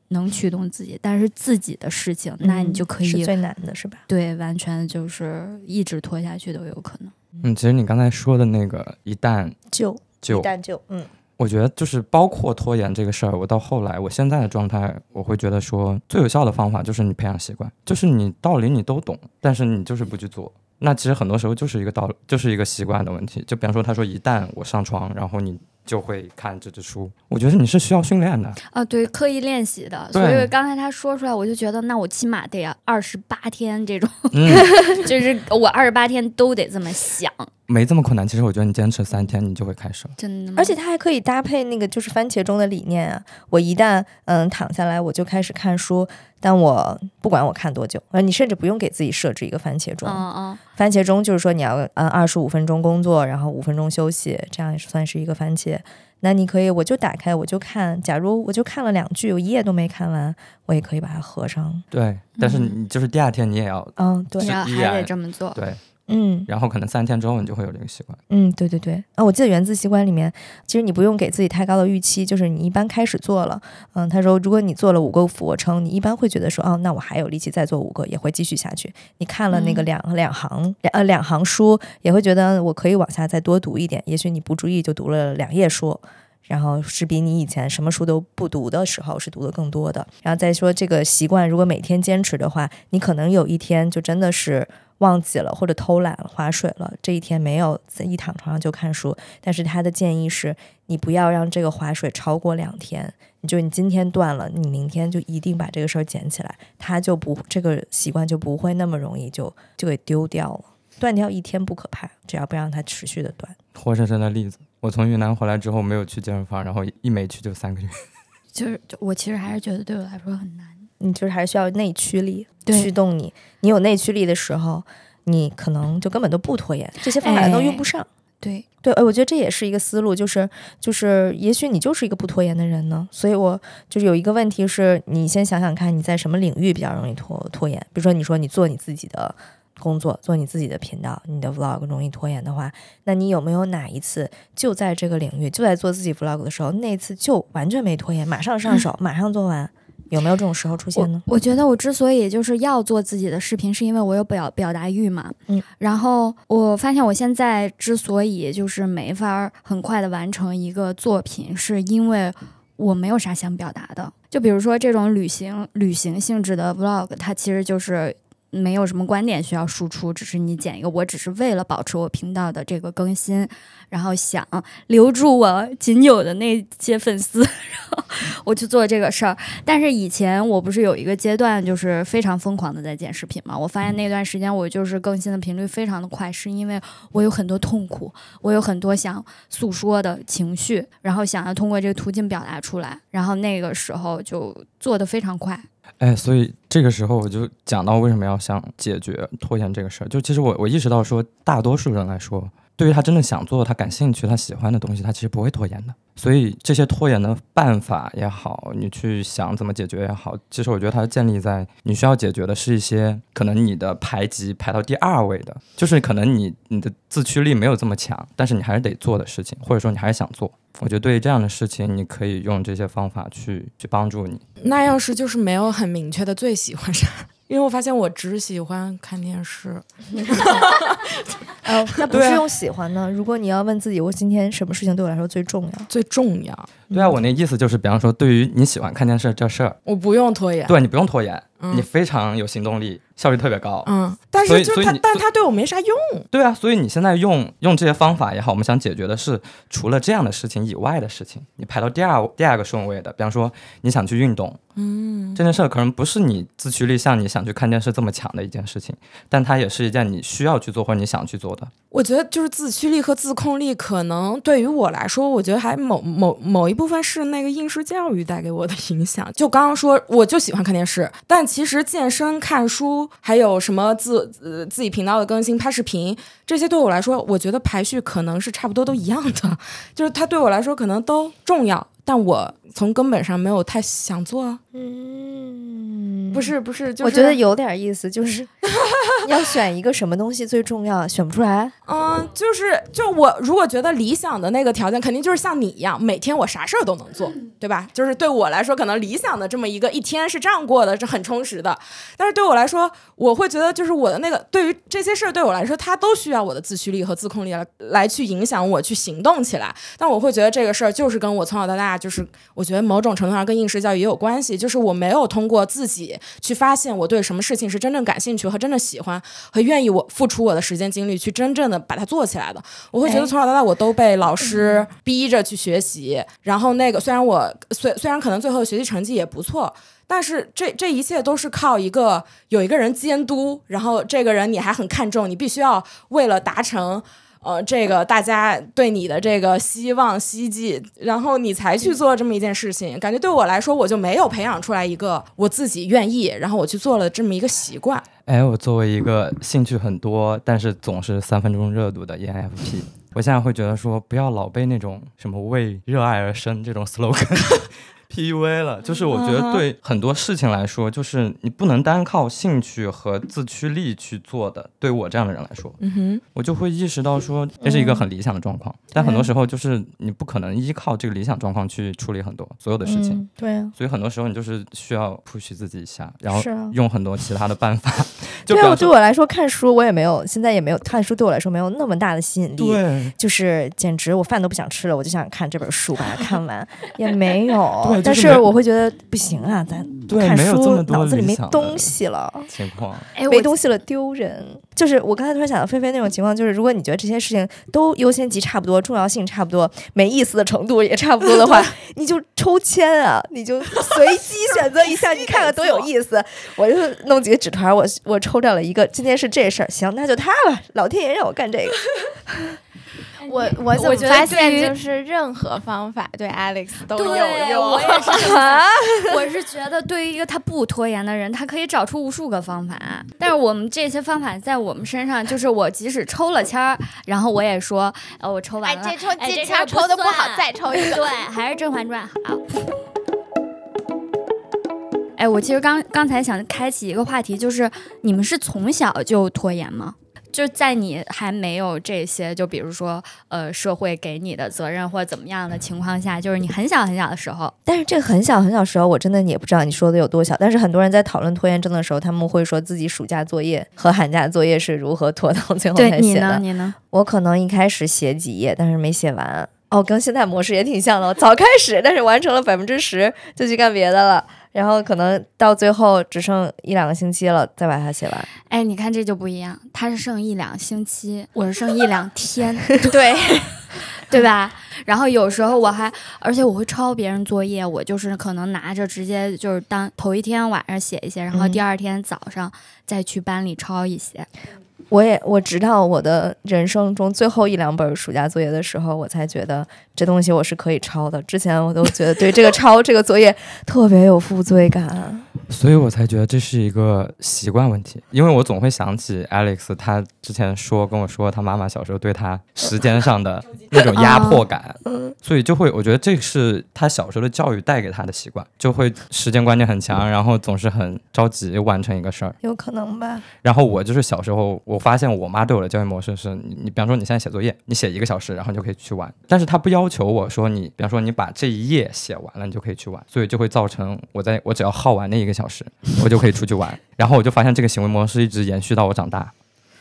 能驱动自己。但是自己的事情，那你就可以最难的，是吧？对，完全就是一直拖下去都有可能。嗯，其实你刚才说的那个一旦就就一旦就嗯我觉得就是包括拖延这个事儿，我到后来我现在的状态，我会觉得说最有效的方法就是你培养习惯，就是你道理你都懂，但是你就是不去做。那其实很多时候就是一个道理，就是一个习惯的问题。就比方说，他说一旦我上床，然后你就会看这只书，我觉得你是需要训练的。啊，对，刻意练习的，所以刚才他说出来，我就觉得，那我起码得二十八天这种，嗯，*laughs* 就是我二十八天都得这么想，没这么困难。其实我觉得你坚持三天，你就会开始了。真的吗。而且它还可以搭配那个就是番茄钟的理念啊。我一旦嗯躺下来，我就开始看书，但我不管我看多久，而你甚至不用给自己设置一个番茄钟。嗯嗯，番茄钟就是说你要按二十五分钟工作，然后五分钟休息，这样也算是一个番茄。那你可以，我就打开，我就看。假如我就看了两句，我一页都没看完，我也可以把它合上。对，但是嗯你就是第二天你也要嗯，对你，要还得这么做。对，嗯然后可能三天之后你就会有这个习惯。嗯，对对对。啊，我记得原子习惯里面，其实你不用给自己太高的预期，就是你一般开始做了，嗯，他说如果你做了五个俯卧撑，你一般会觉得说，哦，那我还有力气再做五个，也会继续下去。你看了那个嗯两、两行两呃两行书，也会觉得我可以往下再多读一点。也许你不注意就读了两页书。然后是比你以前什么书都不读的时候是读的更多的。然后再说这个习惯，如果每天坚持的话，你可能有一天就真的是忘记了或者偷懒了、划水了，这一天没有在一躺床上就看书。但是他的建议是你不要让这个划水超过两天。你就你今天断了，你明天就一定把这个事儿捡起来，他就不这个习惯就不会那么容易就就给丢掉了。断掉一天不可怕，只要不让它持续的断。活生生的例子，我从云南回来之后没有去健身房，然后一没去就三个月。*laughs* 就是就我其实还是觉得对我来说很难。你就是还是需要内驱力驱动你。你有内驱力的时候，你可能就根本都不拖延，这些方法都用不上。对，对，哎，我觉得这也是一个思路，就是就是，也许你就是一个不拖延的人呢。所以我就是有一个问题是，你先想想看，你在什么领域比较容易拖拖延？比如说，你说你做你自己的工作，做你自己的频道，你的 vlog 容易拖延的话，那你有没有哪一次就在这个领域，就在做自己 vlog 的时候，那次就完全没拖延，马上上手，马上做完？有没有这种时候出现呢？我觉得我之所以就是要做自己的视频，是因为我有表表达欲嘛。嗯，然后我发现我现在之所以就是没法很快的完成一个作品，是因为我没有啥想表达的。就比如说这种旅行旅行性质的 vlog，它其实就是。没有什么观点需要输出，只是你剪一个。我只是为了保持我频道的这个更新，然后想留住我仅有的那些粉丝，*laughs* 然后我去做这个事儿。但是以前我不是有一个阶段，就是非常疯狂的在剪视频嘛？我发现那段时间我就是更新的频率非常的快，是因为我有很多痛苦，我有很多想诉说的情绪，然后想要通过这个途径表达出来，然后那个时候就做的非常快。哎，所以这个时候我就讲到为什么要想解决拖延这个事儿。就其实我我意识到说，大多数人来说，对于他真的想做、他感兴趣、他喜欢的东西，他其实不会拖延的。所以这些拖延的办法也好，你去想怎么解决也好，其实我觉得它建立在你需要解决的是一些可能你的排级排到第二位的，就是可能你你的自驱力没有这么强，但是你还是得做的事情，或者说你还是想做。我觉得对于这样的事情，你可以用这些方法去去帮助你。那要是就是没有很明确的最喜欢啥，因为我发现我只喜欢看电视。*laughs* 呃，那不是用喜欢呢？如果你要问自己，我今天什么事情对我来说最重要？最重要，对啊，我那意思就是，比方说，对于你喜欢看电视这事儿，我不用拖延。对你不用拖延，嗯你非常有行动力，效率特别高。嗯，但是就是他但是他对我没啥用。对啊，所以你现在用用这些方法也好，我们想解决的是除了这样的事情以外的事情，你排到第二第二个顺位的，比方说你想去运动，嗯，这件事儿可能不是你自驱力像你想去看电视这么强的一件事情，但它也是一件你需要去做或者你想去做的。我觉得就是自驱力和自控力，可能对于我来说，我觉得还某某某一部分是那个应试教育带给我的影响。*laughs* 就刚刚说，我就喜欢看电视，但其实健身、看书，还有什么自自己频道的更新、拍视频，这些对我来说，我觉得排序可能是差不多都一样的，*laughs* 就是它对我来说可能都重要，但我从根本上没有太想做啊。嗯，不是不是，就是我觉得有点意思，就是 *laughs* 要选一个什么东西最重要，选不出来。嗯，就是就我如果觉得理想的那个条件，肯定就是像你一样，每天我啥事儿都能做，对吧？*laughs* 就是对我来说，可能理想的这么一个一天是这样过的，是很充实的。但是对我来说，我会觉得就是我的那个对于这些事儿对我来说，它都需要我的自驱力和自控力来来去影响我去行动起来。但我会觉得这个事儿就是跟我从小到大，就是我觉得某种程度上跟应试教育也有关系，就是我没有通过自己去发现我对什么事情是真正感兴趣和真正喜欢和愿意我付出我的时间精力去真正的把它做起来的。我会觉得哎从小到大我都被老师逼着去学习，然后那个虽然我虽虽然可能最后的学习成绩也不错。但是这这一切都是靠一个有一个人监督，然后这个人你还很看重，你必须要为了达成呃这个大家对你的这个希望希冀，然后你才去做这么一件事情。感觉对我来说，我就没有培养出来一个我自己愿意，然后我去做了这么一个习惯。哎，我作为一个兴趣很多，但是总是三分钟热度的 ENFP，我现在会觉得说，不要老被那种什么为热爱而生这种 slogan *laughs* PUA 了。就是我觉得对很多事情来说，就是你不能单靠兴趣和自驱力去做的。对我这样的人来说，嗯哼，我就会意识到说，这是一个很理想的状况，但很多时候就是你不可能依靠这个理想状况去处理很多所有的事情。嗯，对啊，所以很多时候你就是需要 push 自己一下，然后用很多其他的办法。*laughs* 就对啊，比方说对我来说看书我也没有，现在也没有看书对我来说没有那么大的吸引力。对，就是简直我饭都不想吃了，我就想看这本书，把它看完，也没有。*laughs* 对就但是我会觉得不行啊，咱看对没有这书脑子里没东西了，情况。哎，没东西了丢人。就是我刚才突然想到菲菲那种情况，就是如果你觉得这些事情都优先级差不多，重要性差不多，没意思的程度也差不多的话，*laughs* 你就抽签啊，你就随机选择一下，*laughs* 你看看多有意思。我就弄几个纸团，我我抽掉了一个，今天是这事儿，行，那就他吧，老天爷让我干这个。我我怎我发现就是任何方法对 Alex *laughs* 都有，用？我也是。*laughs* 我是觉得，对于一个他不拖延的人，他可以找出无数个方法。但是我们这些方法在我们身上，就是我即使抽了签儿，然后我也说，呃，我抽完哎，了，这抽哎这这签儿抽的不好，再抽一个。*laughs* 对，还是《甄嬛传》好。哎，我其实刚刚才想开启一个话题，就是你们是从小就拖延吗？就在你还没有这些，就比如说呃社会给你的责任或者怎么样的情况下，就是你很小很小的时候，但是这个很小很小时候，我真的也不知道你说的有多小。但是很多人在讨论拖延症的时候，他们会说自己暑假作业和寒假作业是如何拖到最后才对你呢？写的。你呢？我可能一开始写几页，但是没写完。哦，跟现在模式也挺像的。我早开始，但是完成了百分之十，就去干别的了。然后可能到最后只剩一两个星期了，再把它写完。哎，你看这就不一样，他是剩一两星期，*laughs* 我是剩一两天，*laughs* 对，*laughs* 对吧？然后有时候我还，而且我会抄别人作业，我就是可能拿着直接就是当头一天晚上写一些，然后嗯第二天早上再去班里抄一些。我也我直到我的人生中最后一两本暑假作业的时候，我才觉得这东西我是可以抄的。之前我都觉得对这个 *laughs* 抄这个作业特别有负罪感。所以我才觉得这是一个习惯问题，因为我总会想起 Alex 他之前说跟我说他妈妈小时候对他时间上的 *laughs* 那种压迫感，所以就会我觉得这是他小时候的教育带给他的习惯，就会时间观念很强，然后总是很着急完成一个事儿。有可能吧。然后我就是小时候，我发现我妈对我的教育模式是你，你比方说你现在写作业，你写一个小时，然后你就可以去玩，但是她不要求我说你，比方说你把这一页写完了，你就可以去玩，所以就会造成我在我只要耗完那一个小时，我就可以出去玩。*laughs* 然后我就发现这个行为模式一直延续到我长大。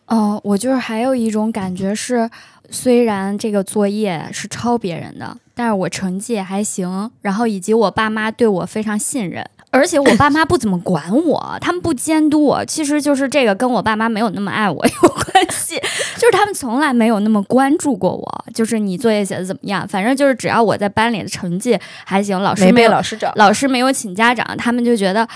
哦，我就是还有一种感觉是，虽然这个作业是抄别人的，但是我成绩还行，然后以及我爸妈对我非常信任，而且我爸妈不怎么管我，*laughs* 他们不监督我，其实就是这个跟我爸妈没有那么爱我有关系，*laughs* 就是他们从来没有那么关注过我，就是你作业写的怎么样，反正就是只要我在班里的成绩还行，老师没被老师找，老师没有请家长，他们就觉得，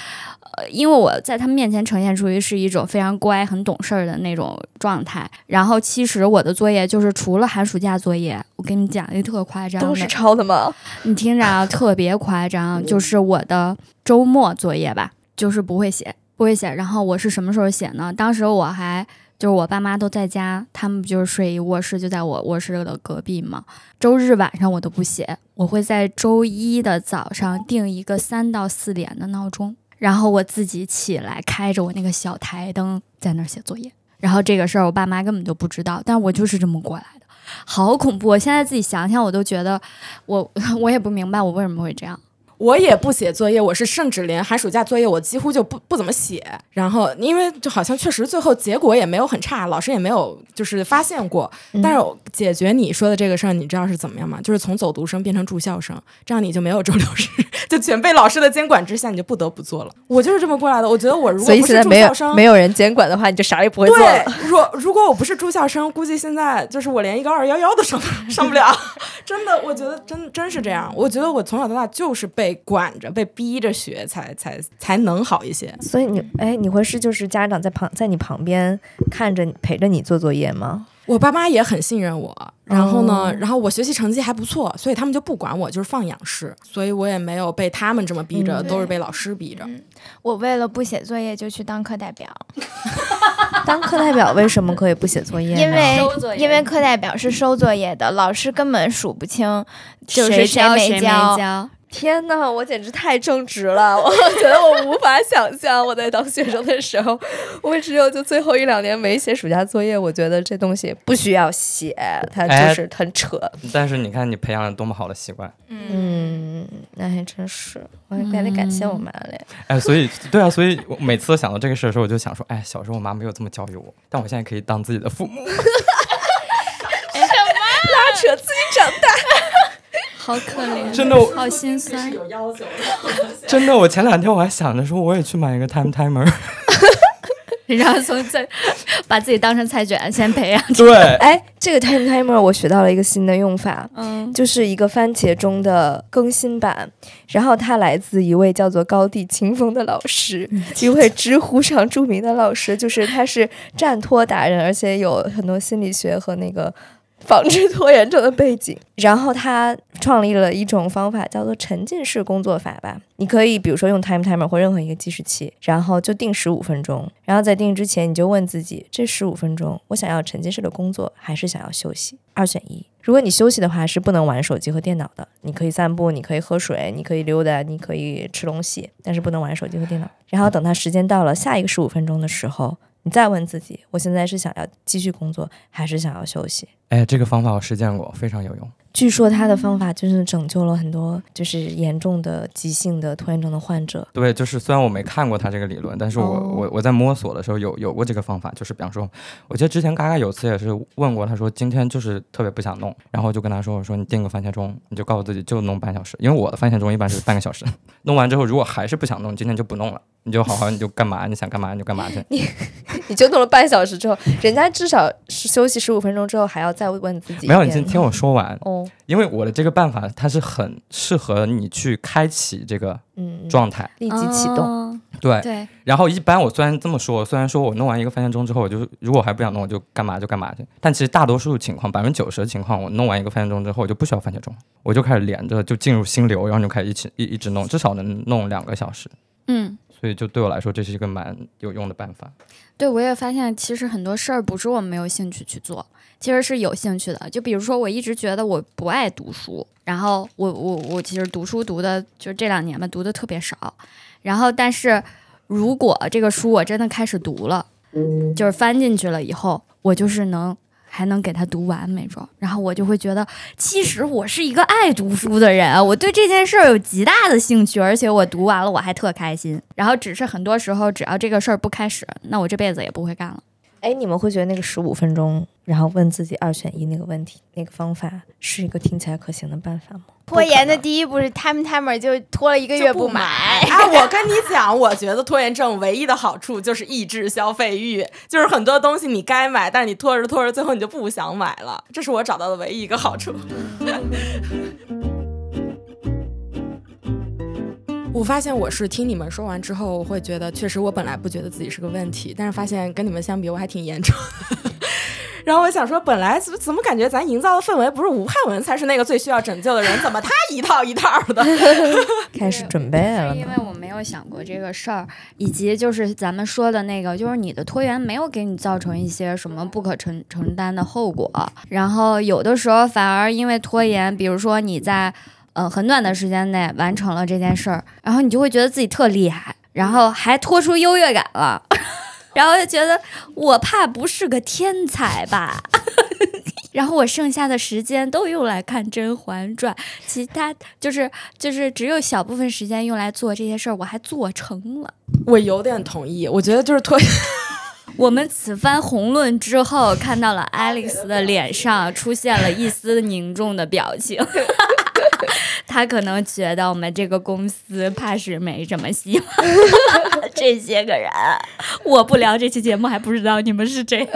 呃，因为我在他们面前呈现出于是一种非常乖、很懂事儿的那种状态。然后其实我的作业就是除了寒暑假作业，我跟你讲一个特夸张的，都是抄的吗？你听着啊，特别夸张，就是我的周末作业吧，就是不会写，不会写。然后我是什么时候写呢？当时我还就是我爸妈都在家，他们不就是睡一卧室，就在我卧室的隔壁嘛。周日晚上我都不写，我会在周一的早上定一个三到四点的闹钟，然后我自己起来开着我那个小台灯在那儿写作业。然后这个事儿我爸妈根本就不知道，但我就是这么过来的，好恐怖！我现在自己想想，我都觉得我 *laughs* 我也不明白我为什么会这样。我也不写作业，我是甚至连寒暑假作业我几乎就不不怎么写。然后因为就好像确实最后结果也没有很差，老师也没有就是发现过。但是解决你说的这个事儿，你知道是怎么样吗？就是从走读生变成住校生，这样你就没有周六日，*laughs* 就全被老师的监管之下，你就不得不做了。我就是这么过来的。我觉得我如果不是住校生，没有人监管的话，你就啥也不会做对了。，如果如果我不是住校生，估计现在就是我连一个二幺幺都上不上不了。*laughs* 真的，我觉得真真是这样。我觉得我从小到大就是被管着、被逼着学，才才才能好一些。所以你哎，你会是就是家长在旁在你旁边看着你陪着你做作业吗？我爸妈也很信任我，然后呢，哦然后我学习成绩还不错，所以他们就不管我，就是放养式，所以我也没有被他们这么逼着，嗯都是被老师逼着。我为了不写作业就去当课代表，*laughs* 当课代表为什么可以不写作业呢？因为因为课代表是收作业的，老师根本数不清就是谁教没谁交。交。天呐，我简直太正直了！我觉得我无法想象我在当学生的时候，我只有就最后一两年没写暑假作业。我觉得这东西不需要写，它哎就是很扯。但是你看你培养了多么好的习惯，嗯，那还真是，我还得感谢我妈嘞。哎，所以对啊，所以我每次想到这个事的时候，我就想说，哎，小时候我妈没有这么教育我，但我现在可以当自己的父母。*laughs* 什么拉扯自己长大，好可怜，真的我好心酸。有要求。真的，我前两天我还想着说，我也去买一个 time timer。*laughs* 然后从这把自己当成菜卷，先培养。对，哎，这个 time timer 我学到了一个新的用法，嗯，就是一个番茄钟的更新版，然后它来自一位叫做高地清风的老师，一位知乎上著名的老师，就是他是战托达人，而且有很多心理学和那个。防治拖延症的背景，*laughs* 然后他创立了一种方法，叫做沉浸式工作法吧。你可以比如说用 time timer 或任何一个计时器，然后就定十五分钟，然后在定之前你就问自己，这十五分钟我想要沉浸式的工作，还是想要休息？二选一。如果你休息的话，是不能玩手机和电脑的。你可以散步，你可以喝水，你可以溜达，你可以吃东西，但是不能玩手机和电脑。然后等它时间到了下一个十五分钟的时候，你再问自己，我现在是想要继续工作，还是想要休息？哎，这个方法我实践过，非常有用。据说他的方法就是拯救了很多就是严重的急性的拖延症的患者。对，就是虽然我没看过他这个理论，但是我、哦我我在摸索的时候有有过这个方法，就是比方说，我记得之前嘎嘎有次也是问过，他说今天就是特别不想弄，然后就跟他说，我说你定个番茄钟，你就告诉自己就弄半小时，因为我的番茄钟一般是半个小时，*laughs* 弄完之后如果还是不想弄，今天就不弄了，你就好好你就干嘛，你想干嘛你就干嘛去。*laughs* *laughs* 你就弄了半小时之后，人家至少是休息十五分钟之后还要再问自己。没有，你先听我说完，*laughs* 哦，因为我的这个办法它是很适合你去开启这个嗯，状态。立即启动。动。对，对，然后一般我虽然这么说，虽然说我弄完一个番茄钟之后，我就如果还不想弄，我就干嘛就干嘛去。但其实大多数情况，百分之九十的情况，我弄完一个番茄钟之后，我就不需要番茄钟，我就开始连着就进入心流，然后就开始一起一一直弄，至少能弄两个小时。嗯，所以就对我来说，这是一个蛮有用的办法。对，我也发现其实很多事儿不是我没有兴趣去做，其实是有兴趣的。就比如说，我一直觉得我不爱读书，然后我我我其实读书读的就这两年吧，读的特别少。然后，但是如果这个书我真的开始读了，就是翻进去了以后，我就是能还能给他读完没准儿，然后我就会觉得，其实我是一个爱读书的人，我对这件事儿有极大的兴趣，而且我读完了我还特开心。然后只是很多时候，只要这个事儿不开始，那我这辈子也不会干了。哎，你们会觉得那个十五分钟，然后问自己二选一那个问题，那个方法是一个听起来可行的办法吗？拖延的第一步是 time timer 就拖了一个月就不买。*laughs* 啊！我跟你讲，我觉得拖延症唯一的好处就是抑制消费欲，就是很多东西你该买，但是你拖着拖着，最后你就不想买了，这是我找到的唯一一个好处。*laughs* 我发现我是听你们说完之后，我会觉得确实我本来不觉得自己是个问题，但是发现跟你们相比我还挺严重的。*laughs* 然后我想说，本来怎么怎么感觉咱营造的氛围不是吴汉文才是那个最需要拯救的人，怎么他一套一套的？*laughs* 开始准备了是因为我没有想过这个事儿，以及就是咱们说的那个，就是你的拖延没有给你造成一些什么不可承承担的后果，然后有的时候反而因为拖延，比如说你在呃很短的时间内完成了这件事儿，然后你就会觉得自己特厉害，然后还拖出优越感了。*laughs* 然后就觉得我怕不是个天才吧，*laughs* 然后我剩下的时间都用来看《甄嬛传》，其他就是就是只有小部分时间用来做这些事儿，我还做成了。我有点同意，我觉得就是拖。*laughs* 我们此番红论之后，看到了 Alex 的脸上出现了一丝凝重的表情。*laughs* 他可能觉得我们这个公司怕是没什么希望。*laughs* 这些个人，我不聊这期节目还不知道你们是这样。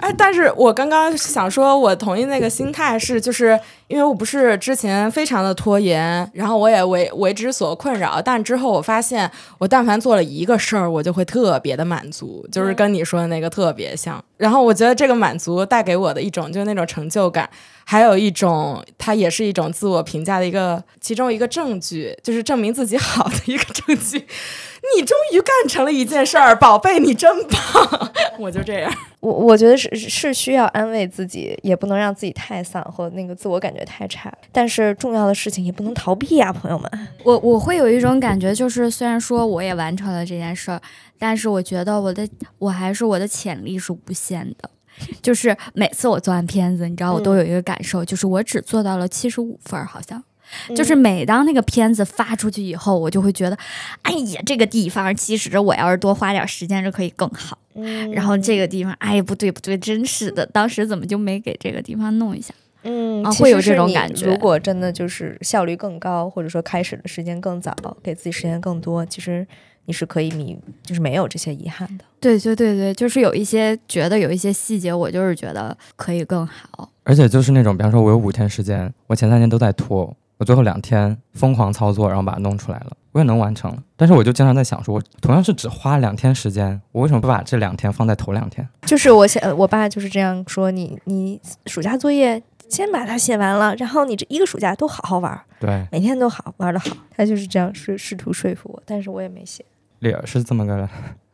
哎，但是我刚刚想说，我同意那个心态是，就是因为我不是之前非常的拖延，然后我也为为之所困扰，但之后我发现，我但凡做了一个事儿，我就会特别的满足，就是跟你说的那个特别像。然后我觉得这个满足带给我的一种就是那种成就感，还有一种它也是一种自我评价的一个其中一个证据，就是证明自己好的一个证据。*laughs* 你终于干成了一件事儿，宝贝，你真棒！*laughs* 我就这样。我我觉得是是需要安慰自己，也不能让自己太丧或那个自我感觉太差。但是重要的事情也不能逃避啊，朋友们。我我会有一种感觉，就是虽然说我也完成了这件事儿，但是我觉得我的我还是我的潜力是无限的。就是每次我做完片子，你知道，我都有一个感受，就是我只做到了七十五分儿，好像。就是每当那个片子发出去以后，我就会觉得，哎呀，这个地方其实我要是多花点时间就可以更好。嗯然后这个地方，哎，不对不对，真是的，当时怎么就没给这个地方弄一下？嗯啊会有这种感觉如果真的就是效率更高，或者说开始的时间更早，给自己时间更多，其实你是可以弥，就是没有这些遗憾的。对对对对，就是有一些觉得有一些细节，我就是觉得可以更好。而且就是那种，比方说，我有五天时间，我前三天都在拖，我最后两天疯狂操作，然后把它弄出来了，我也能完成了。但是我就经常在想说，我同样是只花两天时间，我为什么不把这两天放在头两天？就是我想，呃我爸就是这样说你，你暑假作业先把它写完了，然后你这一个暑假都好好玩儿，对，每天都好玩的好。他就是这样试试图说服我，但是我也没写。理儿是这么个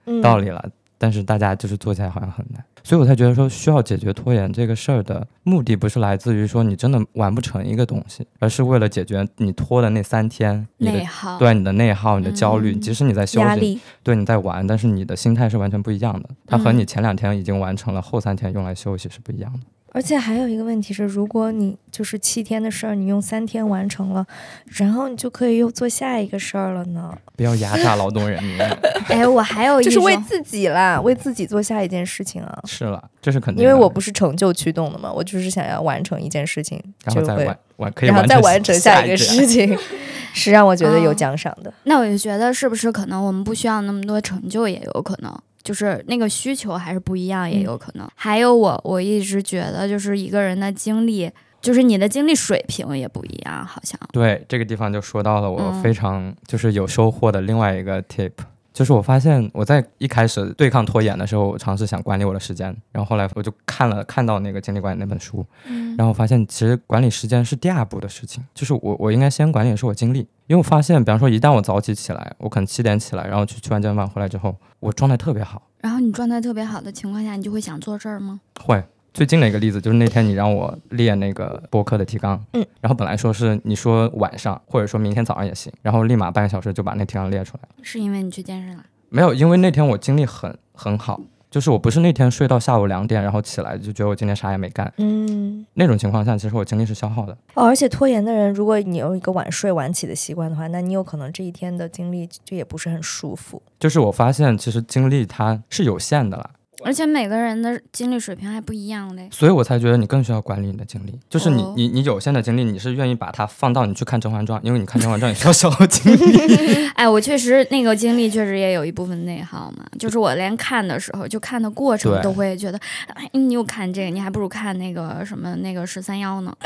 嗯，道理了，但是大家就是做起来好像很难，所以我才觉得说需要解决拖延这个事儿的目的，不是来自于说你真的完不成一个东西，而是为了解决你拖的那三天你的内耗，对你的内耗、你的焦虑，嗯即使你在休息，对你在玩，但是你的心态是完全不一样的，它和嗯。你前两天已经完成了，后三天用来休息是不一样的。而且还有一个问题是，如果你就是七天的事儿，你用三天完成了，然后你就可以又做下一个事儿了呢。不要压榨劳动人民。*laughs* 哎，我还有一就是为自己啦，为自己做下一件事情啊。是了，这是肯定的。因为我不是成就驱动的嘛，我就是想要完成一件事情，就会然后再完完可以然后再完完成下下一个事情，*laughs* 是让我觉得有哦奖赏的。那我就觉得是不是可能我们不需要那么多成就，也有可能。就是那个需求还是不一样，也有可能。还有我，我一直觉得，就是一个人的经历，就是你的经历水平也不一样，好像。对这个地方就说到了我嗯非常就是有收获的另外一个 tip，、就是我发现我在一开始对抗拖延的时候，我尝试想管理我的时间，然后后来我就看了看到那个精力管理那本书，嗯然后我发现其实管理时间是第二步的事情，就是我我应该先管理的是我精力，因为我发现，比方说一旦我早起起来，我可能七点起来，然后去去完健身房回来之后，我状态特别好，然后你状态特别好的情况下，你就会想做事儿吗？会。最近的一个例子就是那天你让我列那个播客的提纲，嗯，然后本来说是你说晚上或者说明天早上也行，然后立马半个小时就把那提纲列出来了。是因为你去健身了？没有，因为那天我精力很很好，就是我不是那天睡到下午两点，然后起来就觉得我今天啥也没干，嗯，那种情况下，其实我精力是消耗的。哦，而且拖延的人，如果你有一个晚睡晚起的习惯的话，那你有可能这一天的精力就也不是很舒服。就是我发现其实精力它是有限的啦，而且每个人的精力水平还不一样嘞。所以我才觉得你更需要管理你的精力。就是你哦你你有限的精力，你是愿意把它放到你去看《甄嬛传》，因为你看《甄嬛传》也需要消耗精力。*laughs* 哎，我确实那个精力确实也有一部分内耗嘛，就是我连看的时候，就看的过程都会觉得，哎，你又看这个，你还不如看那个什么那个十三幺呢。*laughs*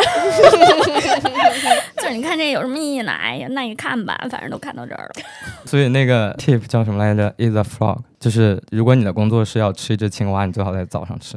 就是你看这个有什么意义呢？哎呀，那你看吧，反正都看到这儿了。所以那个 tip 叫什么来着？Is a frog，就是如果你的工作是要吃一只青蛙，你最好在早上吃。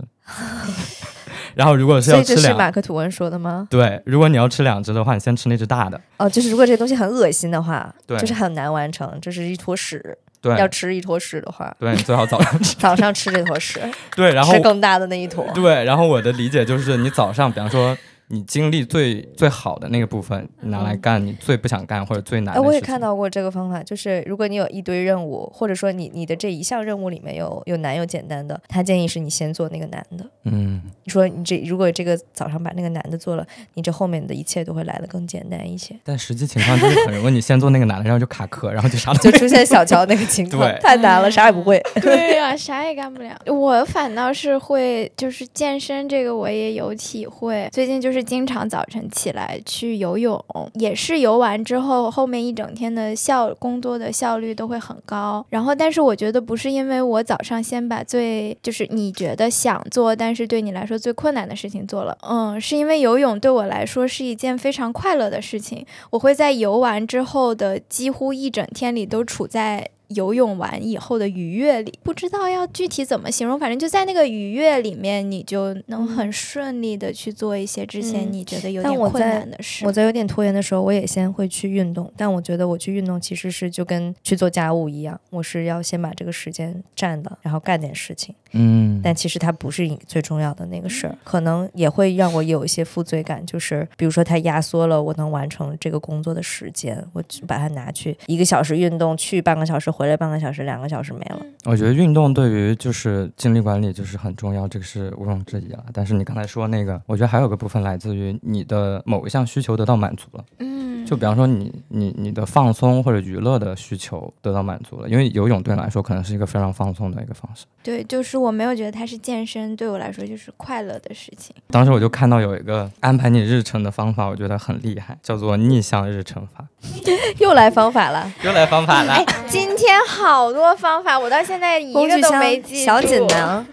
*laughs* 然后如果是要吃两，马克吐温说的吗？对，如果你要吃两只的话，你先吃那只大的。哦，就是如果这个东西很恶心的话，对就是很难完成，这是一坨屎。对，要吃一坨屎的话，对你最好早上吃。*laughs* 早上吃这坨屎，*laughs* 对，然后吃更大的那一坨。对，然后我的理解就是，你早上，比方说你精力最最好的那个部分，拿来干你最不想干或者最难哎，的事情。我也看到过这个方法，就是如果你有一堆任务，或者说你你的这一项任务里面有有难有简单的，他建议是你先做那个难的。嗯，你说你这如果这个早上把那个难的做了，你这后面的一切都会来的更简单一些。但实际情况就是很容易你先做那个难的，然后就卡壳，然后就啥都就出现小乔那个情况对，太难了，啥也不会。*laughs* 对呀、啥也干不了。我反倒是会，就是健身这个我也有体会。最近就是是经常早晨起来去游泳，也是游完之后，后面一整天的效工作的效率都会很高。然后，但是我觉得不是因为我早上先把最就是你觉得想做，但是对你来说最困难的事情做了，嗯，是因为游泳对我来说是一件非常快乐的事情。我会在游完之后的几乎一整天里都处在游泳完以后的愉悦里，不知道要具体怎么形容，反正就在那个愉悦里面，你就能很顺利的去做一些之前嗯你觉得有点困难的事。我在有点拖延的时候，我也先会去运动，但我觉得我去运动其实是就跟去做家务一样，我是要先把这个时间占了，然后干点事情。嗯，但其实它不是最重要的那个事儿，可能也会让我有一些负罪感，就是比如说它压缩了我能完成这个工作的时间，我只把它拿去一个小时运动，去半个小时，回来半个小时，两个小时没了。我觉得运动对于就是精力管理就是很重要，这个是毋庸置疑了。但是你刚才说那个，我觉得还有个部分来自于你的某一项需求得到满足了。嗯，就比方说你你你的放松或者娱乐的需求得到满足了，因为游泳对你来说可能是一个非常放松的一个方式。对，就是我没有觉得它是健身，对我来说就是快乐的事情。当时我就看到有一个安排你日程的方法，我觉得很厉害，叫做逆向日程法。*laughs* 又来方法了，又来方法了。哎，今天好多方法，我到现在一个都没记住。小锦囊，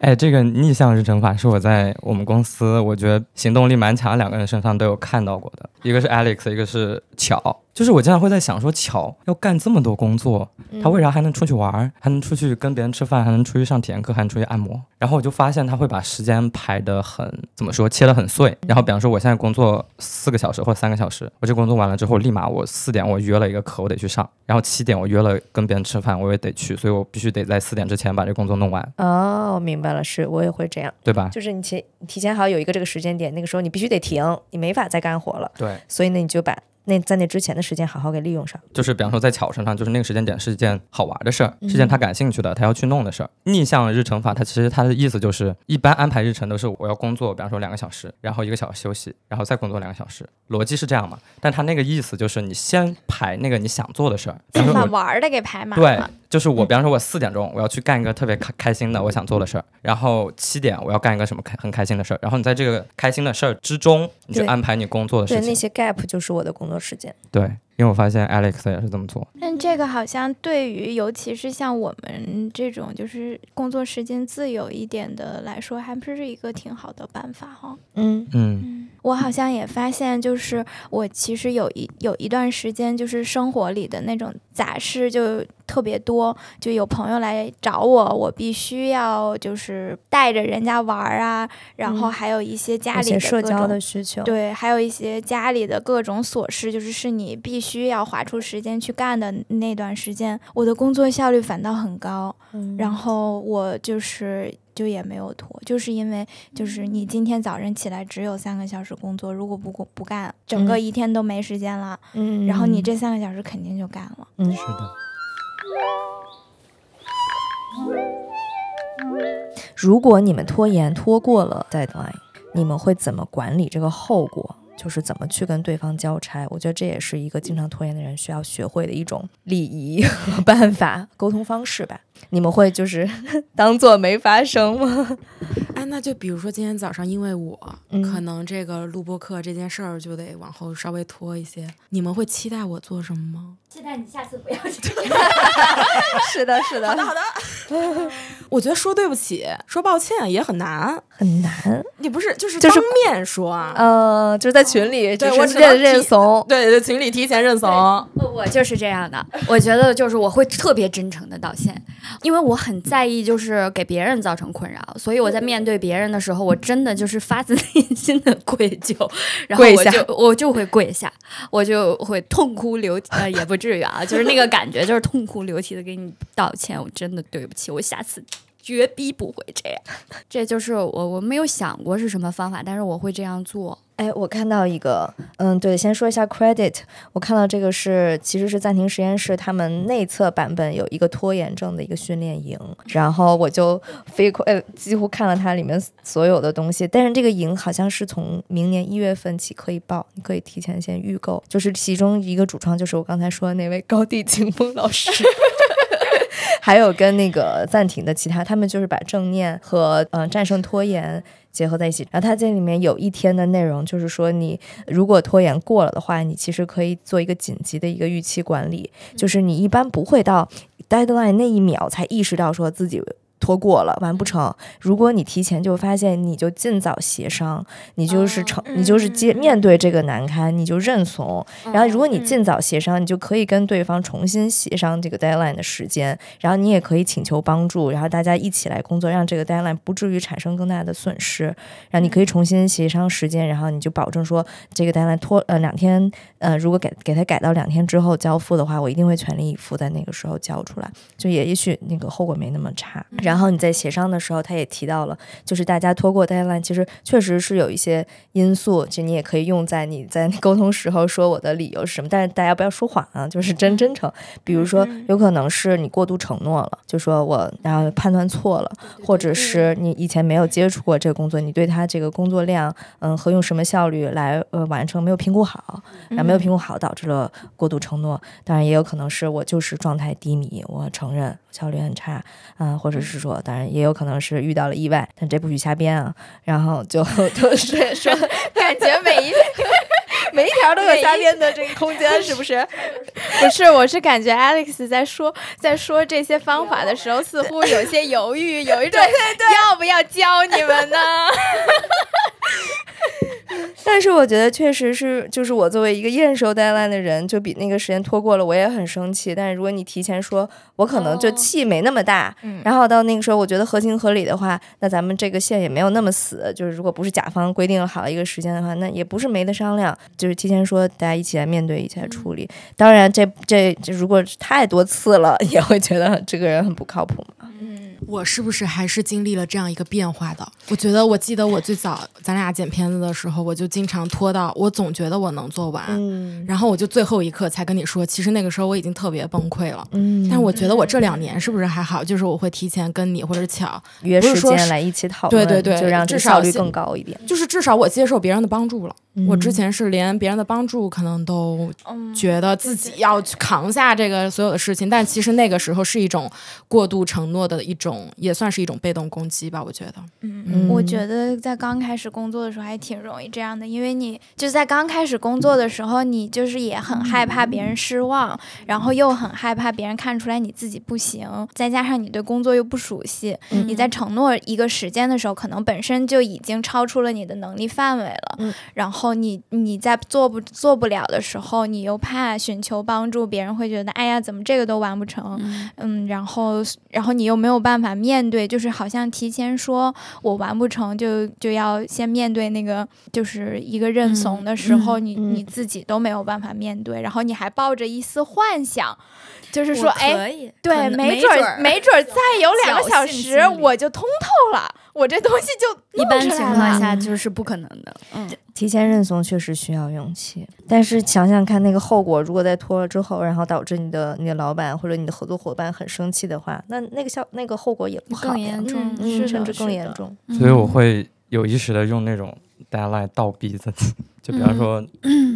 哎，这个逆向日程法是我在我们公司，我觉得行动力蛮强两个人身上都有看到过的，一个是 Alex，一个是巧。就是我经常会在想说，巧要干这么多工作，他为啥还能出去玩儿，还能出去跟别人吃饭，还能出去上体验课，还能出去按摩？然后我就发现他会把时间排得很怎么说，切得很碎。然后比方说我现在工作四个小时或三个小时，我这工作完了之后，立马我四点我约了一个课，我得去上，然后七点我约了跟别人吃饭，我也得去，所以我必须得在四点之前把这工作弄完，哦，我明白了，是我也会这样，对吧？就是你前你提前好有一个这个时间点，那个时候你必须得停，你没法再干活了，对。所以呢，你就把那在那之前的时间好好给利用上。就是比方说在巧身上，就是那个时间点是一件好玩的事儿，是件他感兴趣的，他要去弄的事儿。逆向日程法，它其实它的意思就是，一般安排日程都是我要工作，比方说两个小时，然后一个小时休息，然后再工作两个小时，逻辑是这样嘛？但他那个意思就是你先排那个你想做的事儿，先把玩儿的给排满对了。，就是我，比方说我四点钟我要去干一个特别开开心的我想做的事儿，然后七点我要干一个什么开很开心的事儿，然后你在这个开心的事儿之中，你就安排你工作的事情。对那些 gap 就是我的工作时间。对，因为我发现 Alex 也是这么做。但这个好像对于，尤其是像我们这种就是工作时间自由一点的来说，还不是一个挺好的办法哈。嗯，嗯，嗯，我好像也发现，就是我其实有一有一段时间，就是生活里的那种杂事就特别多，就有朋友来找我，我必须要就是带着人家玩儿啊，然后嗯。还有一些家里的各种社交的需求，对，还有一些家里的各种琐事，就是是你必须要划出时间去干的那段时间，我的工作效率反倒很高。嗯然后我就是就也没有拖，就是因为就是你今天早晨起来只有三个小时工作，如果不不干，整个嗯一天都没时间了。嗯，然后你这三个小时肯定就干了。嗯是的，如果你们拖延拖过了 deadline，你们会怎么管理这个后果？就是怎么去跟对方交差？我觉得这也是一个经常拖延的人需要学会的一种礼仪和 *laughs* 办法、沟通方式吧。你们会就是 *laughs* 当做没发生吗？*laughs* 哎，那就比如说今天早上，因为我、嗯可能这个录播课这件事儿就得往后稍微拖一些，你们会期待我做什么吗？*laughs* 期待你下次不要这样。是的，是的，好的。好的我觉得说对不起、说抱歉也很难。很难。你不是就是就是当面说啊？呃，就是在群里，对我只能是认认怂。对在，群里提前认怂。我我就是这样的，我觉得就是我会特别真诚的道歉，因为我很在意就是给别人造成困扰，所以我在面对别人的时候，我真的就是发自 *laughs* 内心的愧疚，然后我就我就会跪下，我就会痛哭流涕，呃，也不至于啊，就是那个感觉，就是痛哭流涕的给你道歉，我真的对不起，我下次。绝逼不会这样，*laughs* 这就是我我没有想过是什么方法，但是我会这样做。哎，我看到一个，嗯，对，先说一下 credit。我看到这个是其实是暂停实验室他们内测版本有一个拖延症的一个训练营，然后我就飞快呃几乎看了它里面所有的东西。但是这个营好像是从明年一月份起可以报，你可以提前先预购。就是其中一个主创就是我刚才说的那位高地清风老师。*laughs* 还有跟那个暂停的其他，他们就是把正念和呃战胜拖延结合在一起。然后它这里面有一天的内容，就是说你如果拖延过了的话，你其实可以做一个紧急的一个预期管理，就是你一般不会到 deadline 那一秒才意识到说自己。拖过了，完不成。如果你提前就发现，你就尽早协商，你就是成，你就是接面对这个难堪，你就认怂。然后，如果你尽早协商，你就可以跟对方重新协商这个 deadline 的时间，然后你也可以请求帮助，然后大家一起来工作，让这个 deadline 不至于产生更大的损失。然后你可以重新协商时间，然后你就保证说这个 deadline 拖呃两天，呃如果给给他改到两天之后交付的话，我一定会全力以赴在那个时候交出来，就也也许那个后果没那么差。然后你在协商的时候，他也提到了，就是大家拖过 deadline，其实确实是有一些因素，就你也可以用在你在沟通时候说我的理由是什么，但是大家不要说谎啊，就是真真诚。比如说，有可能是你过度承诺了，就说我然后判断错了，或者是你以前没有接触过这个工作，你对他这个工作量，嗯和用什么效率来呃完成没有评估好，然后没有评估好导致了过度承诺。当然也有可能是我就是状态低迷，我承认效率很差，啊、或者是说，当然也有可能是遇到了意外，但这不许瞎编啊。然后就 *laughs* 都是说，*laughs* 感觉每一 *laughs* 每一条都有瞎编的这个空间，*laughs* 是不是？不是，我是感觉 Alex 在说在说这些方法的时候，似乎有些犹豫，*laughs* 有一种要不要教你们呢？*laughs* 但是我觉得确实是，就是我作为一个验收 deadline 的人，就比那个时间拖过了，我也很生气。但是如果你提前说，我可能就气没那么大，嗯然后到那个时候我觉得合情合理的话，那咱们这个线也没有那么死。就是如果不是甲方规定好一个时间的话，那也不是没得商量。就是提前说，大家一起来面对，一起来处理。当然这，这这如果太多次了，*laughs* 也会觉得这个人很不靠谱嘛。我是不是还是经历了这样一个变化的？我觉得，我记得我最早咱俩剪片子的时候，我就经常拖到，我总觉得我能做完，嗯然后我就最后一刻才跟你说，其实那个时候我已经特别崩溃了。嗯但是我觉得我这两年是不是还好？就是我会提前跟你或者巧，约时间来一起讨论，对对对就让这至少效率更高一点。就是至少我接受别人的帮助了。我之前是连别人的帮助可能都嗯，觉得自己要去扛下这个所有的事情，但其实那个时候是一种过度承诺的一种，也算是一种被动攻击吧，我觉得。嗯，我觉得在刚开始工作的时候还挺容易这样的，因为你就是在刚开始工作的时候，你就是也很害怕别人失望，然后又很害怕别人看出来你自己不行，再加上你对工作又不熟悉，嗯你在承诺一个时间的时候，可能本身就已经超出了你的能力范围了，嗯然后你你在做不做不了的时候，你又怕寻求帮助，别人会觉得哎呀怎么这个都完不成，嗯，然后然后你又没有办法面对，就是好像提前说我完不成就就要先面对那个就是一个认怂的时候，你嗯你自己都没有办法面对，然后你还抱着一丝幻想，就是说哎。对，没准儿儿没准儿再有两个小时我就通透了，我这东西就一般情况下就是不可能的。嗯，提前认怂确实需要勇气，但是想想看那个后果，如果在拖了之后，然后导致你的你的老板或者你的合作伙伴很生气的话，那那个效那个后果也不好更严重甚至更严重。所以我会有意识的用那种 deadline 倒逼自己，就比方说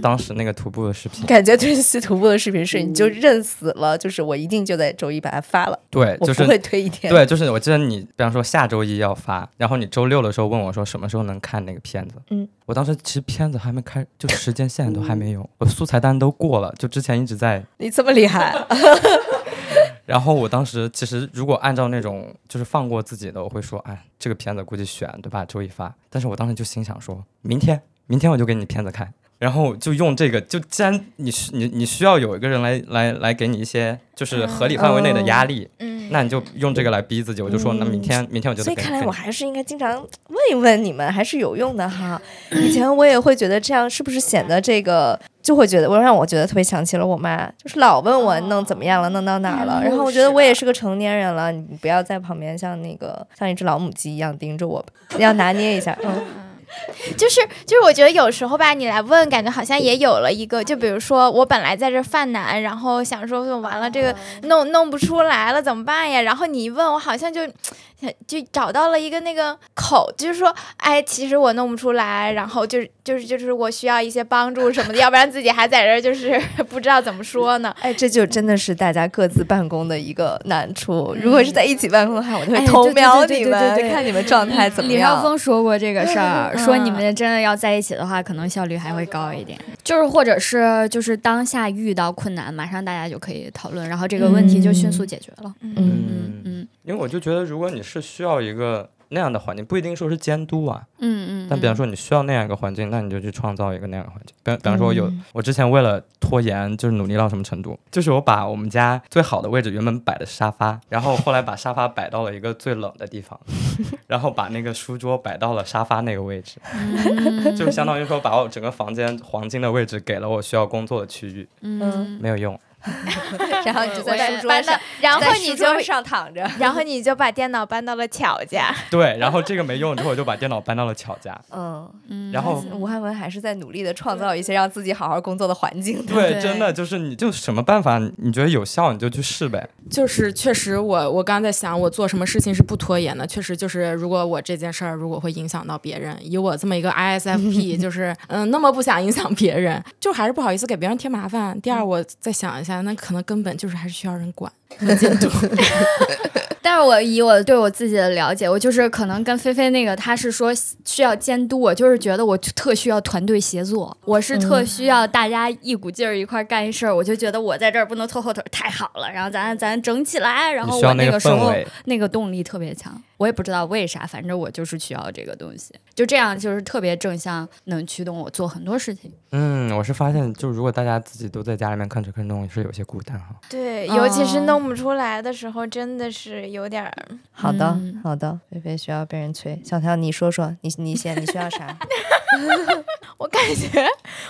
当时那个徒步的视频，感觉这次徒步的视频是你就认死了，就是我一定就在周一把它发了，对，我不就是会推一天。对，就是我记得你，比方说下周一要发，然后你周六的时候问我说什么时候能看那个片子，嗯，我当时其实片子还没开，就时间线都还没有，我素材单都过了，就之前一直在，你这么厉害，*laughs* 然后我当时其实如果按照那种就是放过自己的，我会说，哎，这个片子估计选对吧，周一发，但是我当时就心想说，明天，明天我就给你片子看。然后就用这个，就既然你需你你需要有一个人来来来给你一些就是合理范围内的压力，嗯，那你就用这个来逼自己。我就说，那明天明天我就所以看来我还是应该经常问一问你们，还是有用的哈。*laughs* 以前我也会觉得这样是不是显得这个就会觉得，我让我觉得特别想起了我妈，就是老问我弄怎么样了，弄到哪儿了。嗯然后我觉得我也是是个成年人了，你不要在旁边像那个像一只老母鸡一样盯着我，*laughs* 要拿捏一下。嗯，*laughs* 就 *laughs* 是就是，我觉得有时候吧，你来问，感觉好像也有了一个，就比如说我本来在这犯难，然后想说完了这个弄弄不出来了怎么办呀？然后你一问我，好像就就找到了一个那个口，就是说，哎，其实我弄不出来，然后就是就是就是我需要一些帮助什么的，要不然自己还在这儿就是 *laughs* 不知道怎么说呢。哎，这就真的是大家各自办公的一个难处。如果是在一起办公的话，我就会哎偷瞄你们，对对对对看你们状态怎么样李少样。峰说过这个事儿，*laughs* 说你嗯们真的要在一起的话，可能效率还会高一点。就是或者是就是当下遇到困难，马上大家就可以讨论，然后这个问题就迅速解决了。嗯嗯嗯。因为我就觉得，如果你是需要一个那样的环境，不一定说是监督啊，嗯嗯。但比方说你需要那样一个环境，那你就去创造一个那样的环境。比比方说有、嗯我之前为了拖延，就是努力到什么程度，*laughs* 就是我把我们家最好的位置原本摆的是沙发，然后后来把沙发摆到了一个最冷的地方，*laughs* 然后把那个书桌摆到了沙发那个位置，嗯就相当于说把我整个房间黄金的位置给了我需要工作的区域，嗯，没有用。*laughs* 然后你就在搬搬到书桌上，，然后你就上躺着。然后你就把电脑搬到了巧家。*laughs* 对，然后这个没用之后，我就把电脑搬到了巧家。嗯，嗯然后吴汉文还是在努力的创造一些让自己好好工作的环境。对，对真的就是你就什么办法，你觉得有效你就去试呗。就是确实我，我刚在想，我做什么事情是不拖延的。确实就是，如果我这件事儿如果会影响到别人，以我这么一个 *laughs* ISFP，就是嗯，那么不想影响别人，就还是不好意思给别人添麻烦。第二，我再想一下，那可能根本就是还是需要人管和监督。*laughs* 但是我以我对我自己的了解，我就是可能跟菲菲那个，他是说需要监督，我就是觉得我特需要团队协作，我是特需要大家一股劲儿一块儿干一事儿，我就觉得我在这儿不能拖后腿，太好了，然后咱咱整起来，然后我你需要那个时候氛围，那个动力特别强，我也不知道为啥，反正我就是需要这个东西，就这样就是特别正向，能驱动我做很多事情。嗯，我是发现，就如果大家自己都在家里面吭哧吭哧弄，是有些孤单哈。对，哦尤其是弄不出来的时候，真的是有点儿。好的嗯，好的，菲菲需要被人催。小条，你说说，你你先，你需要啥？*laughs* 我感觉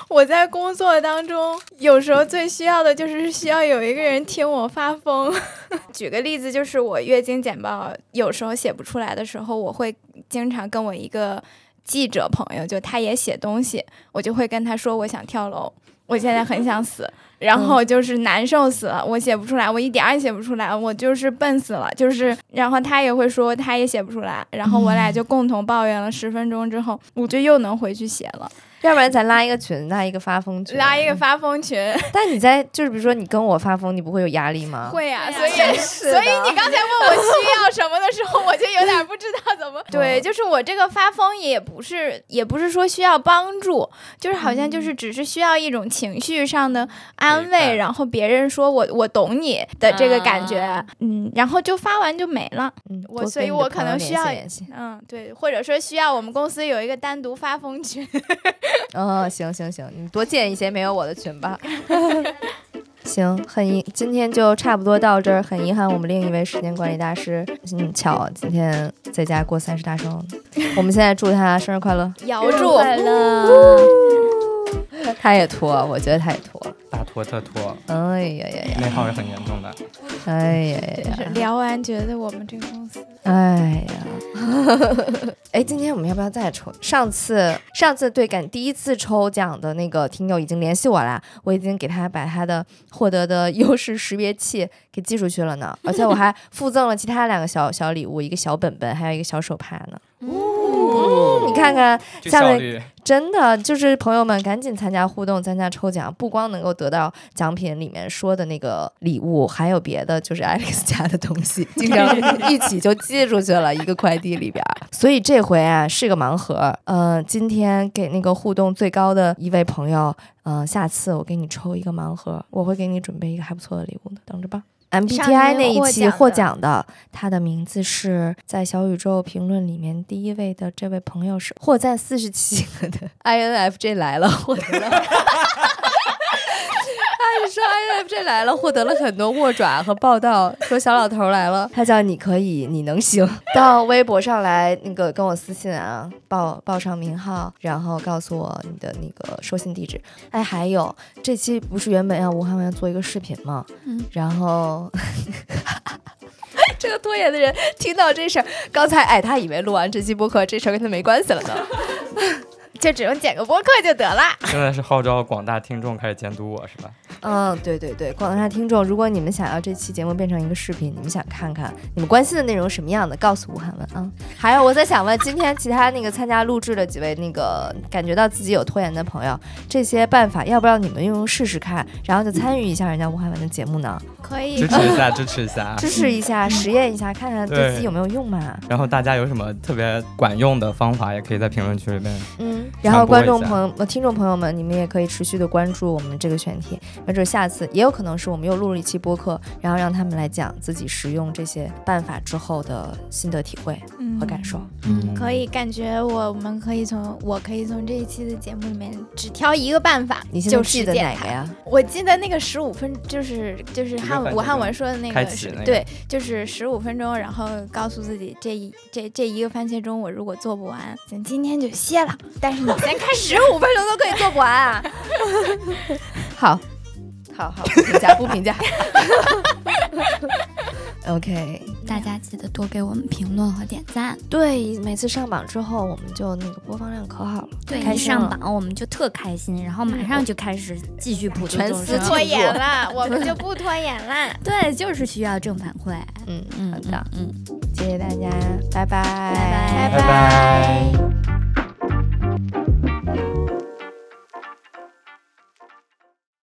我在工作当中，有时候最需要的就是需要有一个人听我发疯。*laughs* 举个例子，就是我月经简报有时候写不出来的时候，我会经常跟我一个记者朋友，就他也写东西，我就会跟他说我想跳楼。我现在很想死。然后就是难受死了，我写不出来，我一点儿也写不出来，我就是笨死了，就是。然后他也会说他也写不出来，然后我俩就共同抱怨了十分钟之后，我就又能回去写了，要不然咱拉一个群，拉一个发疯群，拉一个。发疯群。但你在就是比如说你跟我发疯，你不会有压力吗？会呀，啊所以所以你刚才问我需要什么的时候，我就有点不知道怎么。*laughs* 对，就是我这个发疯也不是也不是说需要帮助，就是好像就是只是需要一种情绪上的安慰，然后别人说我我懂你的这个感觉，啊嗯，然后就发完就没了。嗯，我所以我可能需要。嗯，对，或者说需要我们公司有一个单独发疯群。哦，*laughs* 行行行，你多建一些没有我的群吧。*laughs* 行，很遗，今天就差不多到这儿。很遗憾，我们另一位时间管理大师，嗯，巧今天在家过三十大寿。我们现在祝他生日快乐。遥祝，快乐。*laughs* 他也拖，我觉得他也拖。大拖特拖，哎呀呀呀！内耗是很严重的。哎呀呀呀！聊完觉得我们这个公司哎呀，*laughs* 哎，今天我们要不要再抽？上次上次对感第一次抽奖的那个听友已经联系我啦，我已经给他把他的获得的优势识别器给寄出去了呢，而且我还附赠了其他两个小小礼物，一个小本本，还有一个小手帕呢。哦你看看，下面真的就是朋友们赶紧参加互动，参加抽奖，不光能够得到奖品里面说的那个礼物，还有别的，就是 *laughs* Alex 家的东西，经常一起就寄出去了一个快递里边儿。*laughs* 所以这回啊是个盲盒，呃，今天给那个互动最高的一位朋友，呃，下次我给你抽一个盲盒，我会给你准备一个还不错的礼物的，等着吧。MBTI 那一期获奖的，他的名字是在小宇宙评论里面第一位的这位朋友是获赞四十七个的 *laughs* INFJ 来了，获得了。他是说 INFJ 来了，获得了很多握爪和报道，说小老头来了，他叫你可以，你能行。到微博上来那个跟我私信啊，报报上名号，然后告诉我你的那个收信地址。哎，还有这期不是原本要吴汉文要做一个视频吗？嗯，然后。*laughs* 这个拖延的人听到这事儿，刚才哎，他以为录完这期播客这事儿跟他没关系了呢。*laughs* 就只用剪个播客就得了。*laughs* 现在是号召广大听众开始监督我，是吧？嗯，对对对，广大听众，如果你们想要这期节目变成一个视频，你们想看看你们关心的内容什么样的，告诉吴汉文啊。还有，我在想问，今天其他那个参加录制的几位那个感觉到自己有拖延的朋友，这些办法要不要你们用试试看，然后就参与一下人家吴汉文的节目呢？可以支持一下，支持一下。支持一下，实验一下，看看对对自己有没有用嘛。然后大家有什么特别管用的方法，也可以在评论区里面。嗯，然后观众朋友、呃听众朋友们，你们也可以持续的关注我们这个选题，没准下次也有可能是我们又录了一期播客，然后让他们来讲自己使用这些办法之后的心得体会和感受。嗯可以，感觉我们可以从我可以从这一期的节目里面只挑一个办法，你现在记得？哪个呀？我记得那个十五分，就是就是汉武汉文说的那个是，开启那个对，就是十五分钟，然后告诉自己这一这这一个番茄钟，我如果做不完，咱今天就歇了。但是你先开始，五分钟都可以做不完啊！好，好好，不评价不评价。*laughs* OK，大家记得多给我们评论和点赞。对，每次上榜之后，我们就那个播放量可好了，对，一开上榜我们就特开心，然后马上就开始继续普度全众生司拖延了，*laughs* 我们就不拖延了。对，就是需要正反馈。嗯，嗯，好的，嗯，谢谢大家，拜拜，拜拜拜拜。